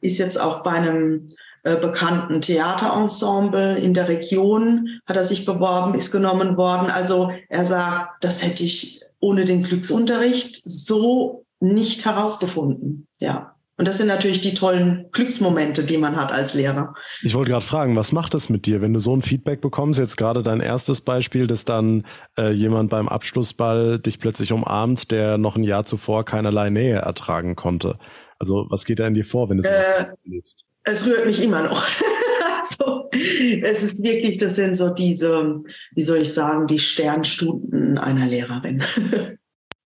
ist jetzt auch bei einem äh, bekannten Theaterensemble in der Region, hat er sich beworben, ist genommen worden. Also er sagt, das hätte ich ohne den Glücksunterricht so nicht herausgefunden. Ja. Und das sind natürlich die tollen Glücksmomente, die man hat als Lehrer. Ich wollte gerade fragen, was macht das mit dir, wenn du so ein Feedback bekommst? Jetzt gerade dein erstes Beispiel, dass dann äh, jemand beim Abschlussball dich plötzlich umarmt, der noch ein Jahr zuvor keinerlei Nähe ertragen konnte. Also was geht da in dir vor, wenn du sowas äh, erlebst? Es rührt mich immer noch. also, es ist wirklich, das sind so diese, wie soll ich sagen, die Sternstunden einer Lehrerin.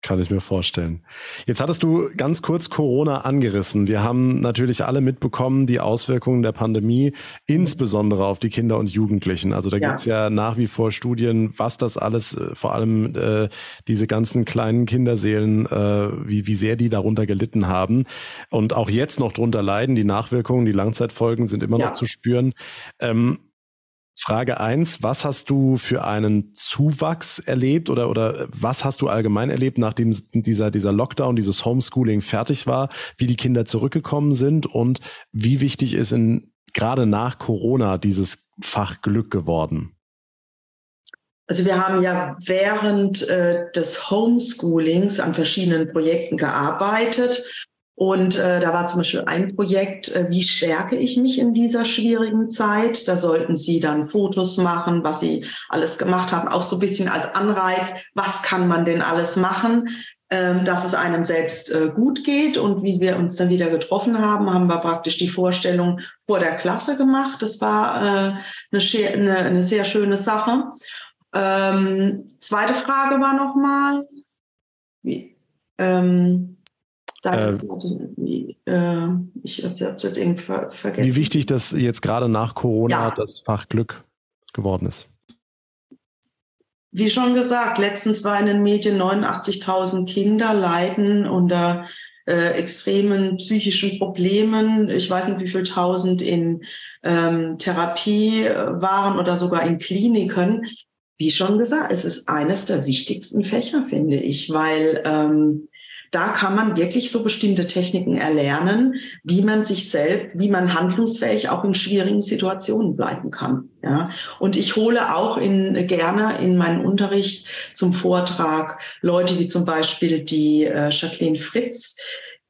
Kann ich mir vorstellen. Jetzt hattest du ganz kurz Corona angerissen. Wir haben natürlich alle mitbekommen, die Auswirkungen der Pandemie, insbesondere auf die Kinder und Jugendlichen. Also da ja. gibt's ja nach wie vor Studien, was das alles, äh, vor allem äh, diese ganzen kleinen Kinderseelen, äh, wie, wie sehr die darunter gelitten haben und auch jetzt noch drunter leiden. Die Nachwirkungen, die Langzeitfolgen sind immer ja. noch zu spüren. Ähm, Frage eins: was hast du für einen Zuwachs erlebt oder, oder was hast du allgemein erlebt, nachdem dieser, dieser Lockdown, dieses Homeschooling fertig war, wie die Kinder zurückgekommen sind und wie wichtig ist in, gerade nach Corona dieses Fach Glück geworden? Also wir haben ja während äh, des Homeschoolings an verschiedenen Projekten gearbeitet und äh, da war zum Beispiel ein Projekt, äh, wie stärke ich mich in dieser schwierigen Zeit? Da sollten Sie dann Fotos machen, was Sie alles gemacht haben, auch so ein bisschen als Anreiz, was kann man denn alles machen, ähm, dass es einem selbst äh, gut geht. Und wie wir uns dann wieder getroffen haben, haben wir praktisch die Vorstellung vor der Klasse gemacht. Das war äh, eine, eine, eine sehr schöne Sache. Ähm, zweite Frage war nochmal, wie, ähm, äh, äh, ich habe es jetzt irgendwie ver vergessen. Wie wichtig das jetzt gerade nach Corona ja. das Fach Glück geworden ist. Wie schon gesagt, letztens war in den Medien 89.000 Kinder leiden unter äh, extremen psychischen Problemen. Ich weiß nicht, wie viel tausend in ähm, Therapie äh, waren oder sogar in Kliniken. Wie schon gesagt, es ist eines der wichtigsten Fächer, finde ich, weil ähm, da kann man wirklich so bestimmte Techniken erlernen, wie man sich selbst, wie man handlungsfähig auch in schwierigen Situationen bleiben kann. Ja, und ich hole auch in, gerne in meinen Unterricht zum Vortrag Leute wie zum Beispiel die äh, Jacqueline Fritz,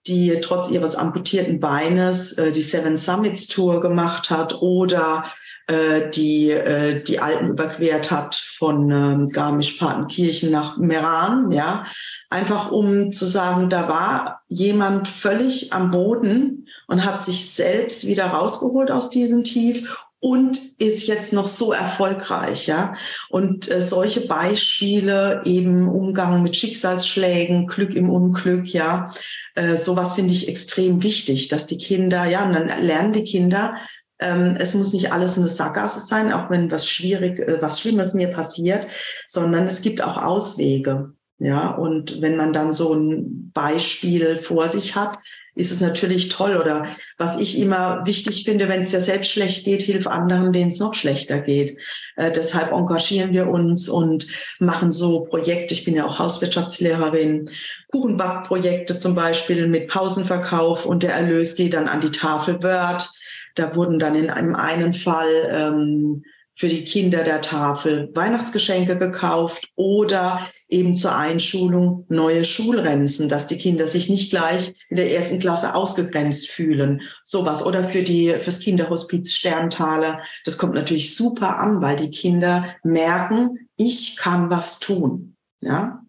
die trotz ihres amputierten Beines äh, die Seven Summits Tour gemacht hat oder äh, die äh, die Alpen überquert hat von ähm, Garmisch-Partenkirchen nach Meran, ja, einfach um zu sagen, da war jemand völlig am Boden und hat sich selbst wieder rausgeholt aus diesem Tief und ist jetzt noch so erfolgreich, ja. Und äh, solche Beispiele, eben Umgang mit Schicksalsschlägen, Glück im Unglück, ja, äh, sowas finde ich extrem wichtig, dass die Kinder, ja, und dann lernen die Kinder, es muss nicht alles eine Sackgasse sein, auch wenn was schwierig, äh, was Schlimmes mir passiert, sondern es gibt auch Auswege. Ja, und wenn man dann so ein Beispiel vor sich hat, ist es natürlich toll. Oder was ich immer wichtig finde, wenn es dir selbst schlecht geht, hilf anderen, denen es noch schlechter geht. Äh, deshalb engagieren wir uns und machen so Projekte. Ich bin ja auch Hauswirtschaftslehrerin. Kuchenbackprojekte zum Beispiel mit Pausenverkauf und der Erlös geht dann an die Tafel Word. Da wurden dann in einem einen Fall ähm, für die Kinder der Tafel Weihnachtsgeschenke gekauft oder eben zur Einschulung neue Schulrenzen, dass die Kinder sich nicht gleich in der ersten Klasse ausgegrenzt fühlen. Sowas. Oder für die, fürs Kinderhospiz Sterntaler. Das kommt natürlich super an, weil die Kinder merken, ich kann was tun. Ja.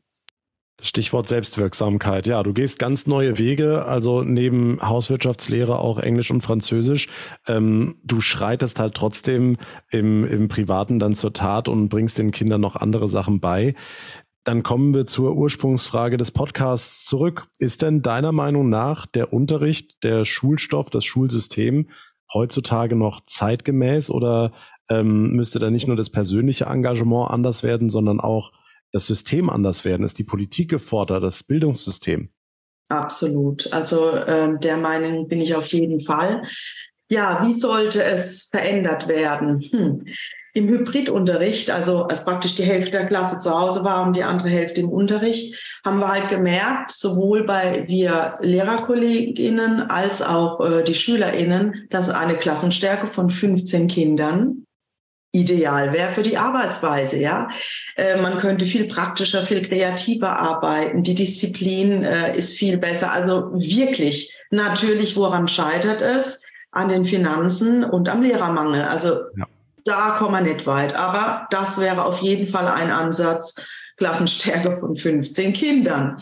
Stichwort Selbstwirksamkeit. Ja, du gehst ganz neue Wege, also neben Hauswirtschaftslehre auch Englisch und Französisch. Ähm, du schreitest halt trotzdem im, im Privaten dann zur Tat und bringst den Kindern noch andere Sachen bei. Dann kommen wir zur Ursprungsfrage des Podcasts zurück. Ist denn deiner Meinung nach der Unterricht, der Schulstoff, das Schulsystem heutzutage noch zeitgemäß oder ähm, müsste da nicht nur das persönliche Engagement anders werden, sondern auch das System anders werden? Ist die Politik gefordert, das Bildungssystem? Absolut. Also ähm, der Meinung bin ich auf jeden Fall. Ja, wie sollte es verändert werden? Hm im Hybridunterricht, also als praktisch die Hälfte der Klasse zu Hause war und die andere Hälfte im Unterricht, haben wir halt gemerkt, sowohl bei wir Lehrerkolleginnen als auch äh, die Schülerinnen, dass eine Klassenstärke von 15 Kindern ideal wäre für die Arbeitsweise. Ja, äh, man könnte viel praktischer, viel kreativer arbeiten. Die Disziplin äh, ist viel besser. Also wirklich, natürlich, woran scheitert es? An den Finanzen und am Lehrermangel. Also ja da kommen wir nicht weit. Aber das wäre auf jeden Fall ein Ansatz, Klassenstärke von 15 Kindern.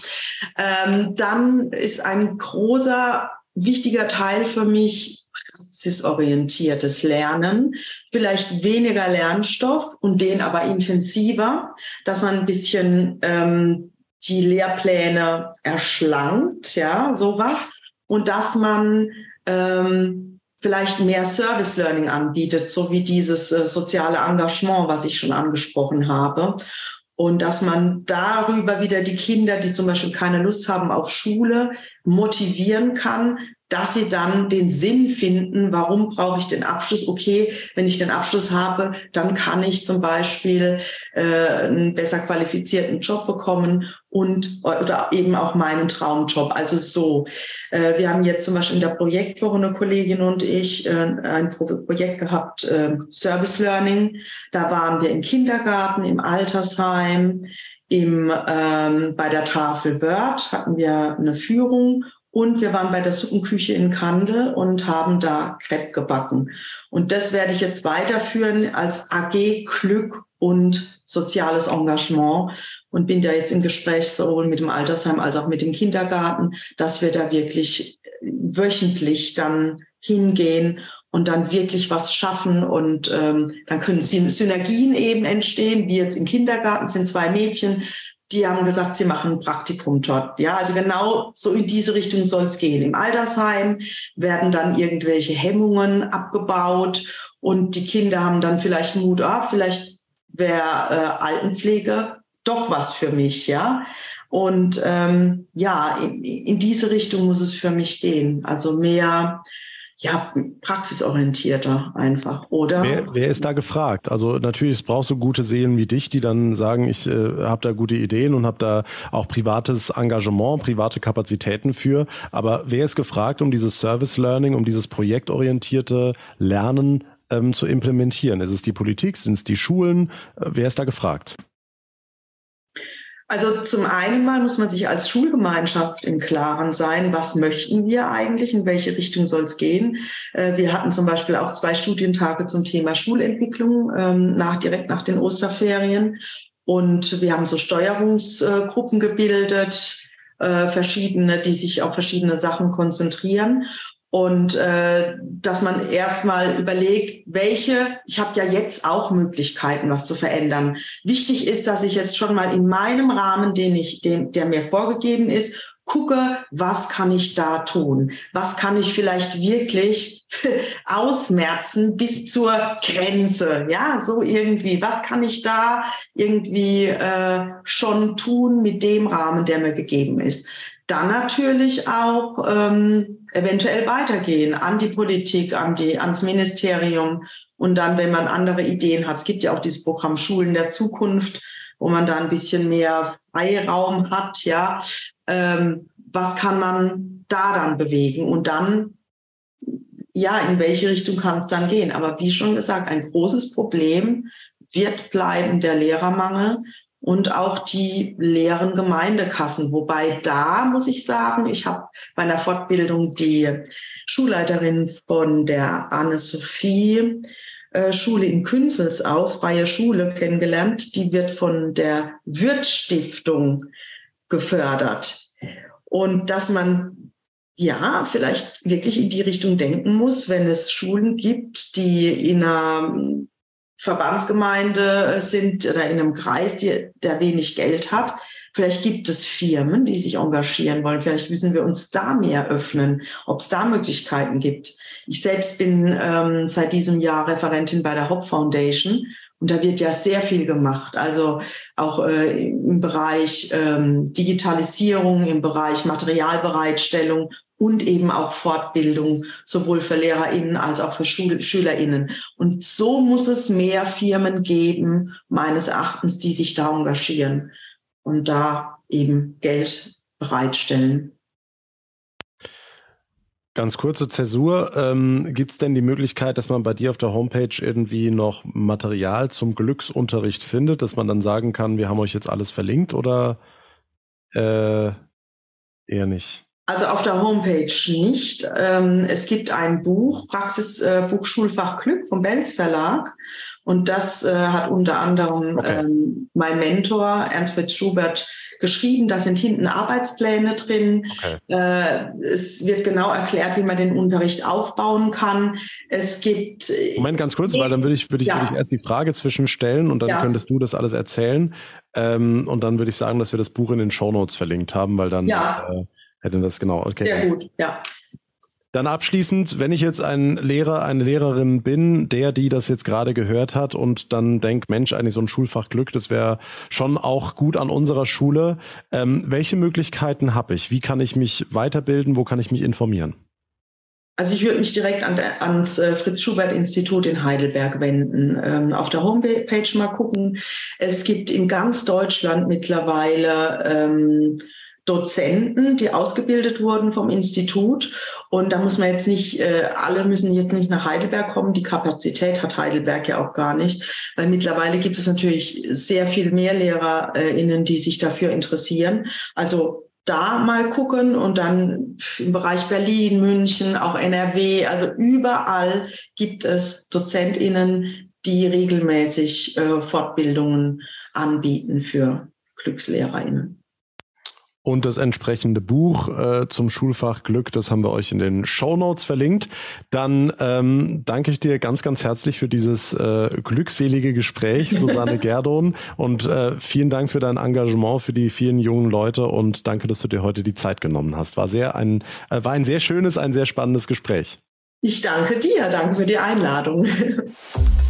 Ähm, dann ist ein großer, wichtiger Teil für mich praxisorientiertes Lernen, vielleicht weniger Lernstoff und den aber intensiver, dass man ein bisschen ähm, die Lehrpläne erschlankt, ja, sowas. Und dass man ähm, vielleicht mehr Service Learning anbietet, so wie dieses äh, soziale Engagement, was ich schon angesprochen habe. Und dass man darüber wieder die Kinder, die zum Beispiel keine Lust haben auf Schule, motivieren kann, dass sie dann den Sinn finden, warum brauche ich den Abschluss? Okay, wenn ich den Abschluss habe, dann kann ich zum Beispiel äh, einen besser qualifizierten Job bekommen und oder eben auch meinen Traumjob. Also so. Äh, wir haben jetzt zum Beispiel in der Projektwoche eine Kollegin und ich äh, ein Projekt gehabt, äh, Service Learning. Da waren wir im Kindergarten, im Altersheim, im, ähm, bei der Tafel Word hatten wir eine Führung und wir waren bei der Suppenküche in Kandel und haben da Crepe gebacken. Und das werde ich jetzt weiterführen als AG Glück und soziales Engagement und bin da jetzt im Gespräch sowohl mit dem Altersheim als auch mit dem Kindergarten, dass wir da wirklich wöchentlich dann hingehen und dann wirklich was schaffen und ähm, dann können Synergien eben entstehen, wie jetzt im Kindergarten sind zwei Mädchen, die haben gesagt, sie machen ein Praktikum dort. Ja, also genau so in diese Richtung soll es gehen. Im Altersheim werden dann irgendwelche Hemmungen abgebaut und die Kinder haben dann vielleicht Mut, ah, vielleicht wäre äh, Altenpflege doch was für mich, ja. Und ähm, ja, in, in diese Richtung muss es für mich gehen. Also mehr ja, praxisorientierter einfach, oder? Wer, wer ist da gefragt? Also natürlich, brauchst du gute Seelen wie dich, die dann sagen, ich äh, habe da gute Ideen und habe da auch privates Engagement, private Kapazitäten für. Aber wer ist gefragt, um dieses Service Learning, um dieses projektorientierte Lernen ähm, zu implementieren? Ist es die Politik? Sind es die Schulen? Äh, wer ist da gefragt? Also zum einen mal muss man sich als Schulgemeinschaft im Klaren sein, was möchten wir eigentlich, in welche Richtung soll es gehen. Äh, wir hatten zum Beispiel auch zwei Studientage zum Thema Schulentwicklung ähm, nach, direkt nach den Osterferien. Und wir haben so Steuerungsgruppen gebildet, äh, verschiedene, die sich auf verschiedene Sachen konzentrieren und äh, dass man erstmal überlegt, welche, ich habe ja jetzt auch Möglichkeiten, was zu verändern. Wichtig ist, dass ich jetzt schon mal in meinem Rahmen, den ich, den, der mir vorgegeben ist, gucke, was kann ich da tun? Was kann ich vielleicht wirklich ausmerzen bis zur Grenze? Ja, so irgendwie. Was kann ich da irgendwie äh, schon tun mit dem Rahmen, der mir gegeben ist? Dann natürlich auch ähm, eventuell weitergehen an die Politik, an die, ans Ministerium und dann, wenn man andere Ideen hat. Es gibt ja auch dieses Programm Schulen der Zukunft, wo man da ein bisschen mehr Freiraum hat, ja. Ähm, was kann man da dann bewegen? Und dann, ja, in welche Richtung kann es dann gehen? Aber wie schon gesagt, ein großes Problem wird bleiben der Lehrermangel und auch die leeren Gemeindekassen. Wobei da muss ich sagen, ich habe bei einer Fortbildung die Schulleiterin von der Anne-Sophie äh, Schule in Künzelsau, freie Schule, kennengelernt. Die wird von der Würth-Stiftung gefördert. Und dass man ja vielleicht wirklich in die Richtung denken muss, wenn es Schulen gibt, die in einer Verbandsgemeinde sind oder in einem Kreis, die, der wenig Geld hat. Vielleicht gibt es Firmen, die sich engagieren wollen. Vielleicht müssen wir uns da mehr öffnen, ob es da Möglichkeiten gibt. Ich selbst bin ähm, seit diesem Jahr Referentin bei der Hop Foundation und da wird ja sehr viel gemacht. Also auch äh, im Bereich ähm, Digitalisierung, im Bereich Materialbereitstellung und eben auch Fortbildung, sowohl für LehrerInnen als auch für Schul SchülerInnen. Und so muss es mehr Firmen geben, meines Erachtens, die sich da engagieren und da eben Geld bereitstellen. Ganz kurze Zäsur. Ähm, Gibt es denn die Möglichkeit, dass man bei dir auf der Homepage irgendwie noch Material zum Glücksunterricht findet, dass man dann sagen kann, wir haben euch jetzt alles verlinkt oder äh, eher nicht? Also auf der Homepage nicht. Ähm, es gibt ein Buch, Praxisbuch äh, Schulfach Glück vom Belz Verlag. Und das äh, hat unter anderem okay. ähm, mein Mentor Ernst Fritz Schubert geschrieben. Da sind hinten Arbeitspläne drin. Okay. Äh, es wird genau erklärt, wie man den Unterricht aufbauen kann. Es gibt. Moment, ganz kurz, weil dann würde ich, würde ich, ja. würde ich erst die Frage zwischenstellen und dann ja. könntest du das alles erzählen. Ähm, und dann würde ich sagen, dass wir das Buch in den Show Notes verlinkt haben, weil dann ja. äh, hätte das genau. Okay. Sehr gut, ja. Dann abschließend, wenn ich jetzt ein Lehrer, eine Lehrerin bin, der, die das jetzt gerade gehört hat und dann denkt, Mensch, eigentlich so ein Schulfach Glück, das wäre schon auch gut an unserer Schule. Ähm, welche Möglichkeiten habe ich? Wie kann ich mich weiterbilden? Wo kann ich mich informieren? Also ich würde mich direkt an ans äh, Fritz-Schubert-Institut in Heidelberg wenden. Ähm, auf der Homepage mal gucken. Es gibt in ganz Deutschland mittlerweile ähm, Dozenten, die ausgebildet wurden vom Institut. Und da muss man jetzt nicht, äh, alle müssen jetzt nicht nach Heidelberg kommen. Die Kapazität hat Heidelberg ja auch gar nicht, weil mittlerweile gibt es natürlich sehr viel mehr LehrerInnen, die sich dafür interessieren. Also da mal gucken und dann im Bereich Berlin, München, auch NRW, also überall gibt es DozentInnen, die regelmäßig äh, Fortbildungen anbieten für GlückslehrerInnen. Und das entsprechende Buch äh, zum Schulfach Glück, das haben wir euch in den Show Notes verlinkt. Dann ähm, danke ich dir ganz, ganz herzlich für dieses äh, glückselige Gespräch, Susanne Gerdon. Und äh, vielen Dank für dein Engagement für die vielen jungen Leute und danke, dass du dir heute die Zeit genommen hast. War sehr ein, äh, war ein sehr schönes, ein sehr spannendes Gespräch. Ich danke dir, danke für die Einladung.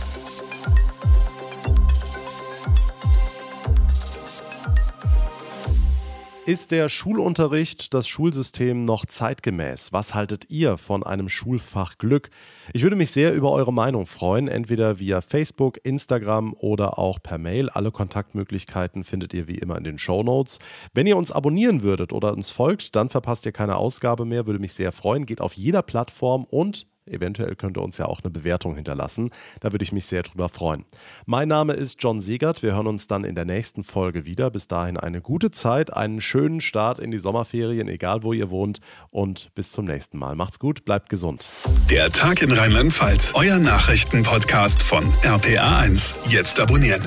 Ist der Schulunterricht, das Schulsystem noch zeitgemäß? Was haltet ihr von einem Schulfach Glück? Ich würde mich sehr über eure Meinung freuen, entweder via Facebook, Instagram oder auch per Mail. Alle Kontaktmöglichkeiten findet ihr wie immer in den Show Notes. Wenn ihr uns abonnieren würdet oder uns folgt, dann verpasst ihr keine Ausgabe mehr, würde mich sehr freuen. Geht auf jeder Plattform und Eventuell könnt ihr uns ja auch eine Bewertung hinterlassen. Da würde ich mich sehr drüber freuen. Mein Name ist John Siegert. Wir hören uns dann in der nächsten Folge wieder. Bis dahin eine gute Zeit, einen schönen Start in die Sommerferien, egal wo ihr wohnt. Und bis zum nächsten Mal. Macht's gut, bleibt gesund. Der Tag in Rheinland-Pfalz, euer Nachrichtenpodcast von RPA1. Jetzt abonnieren.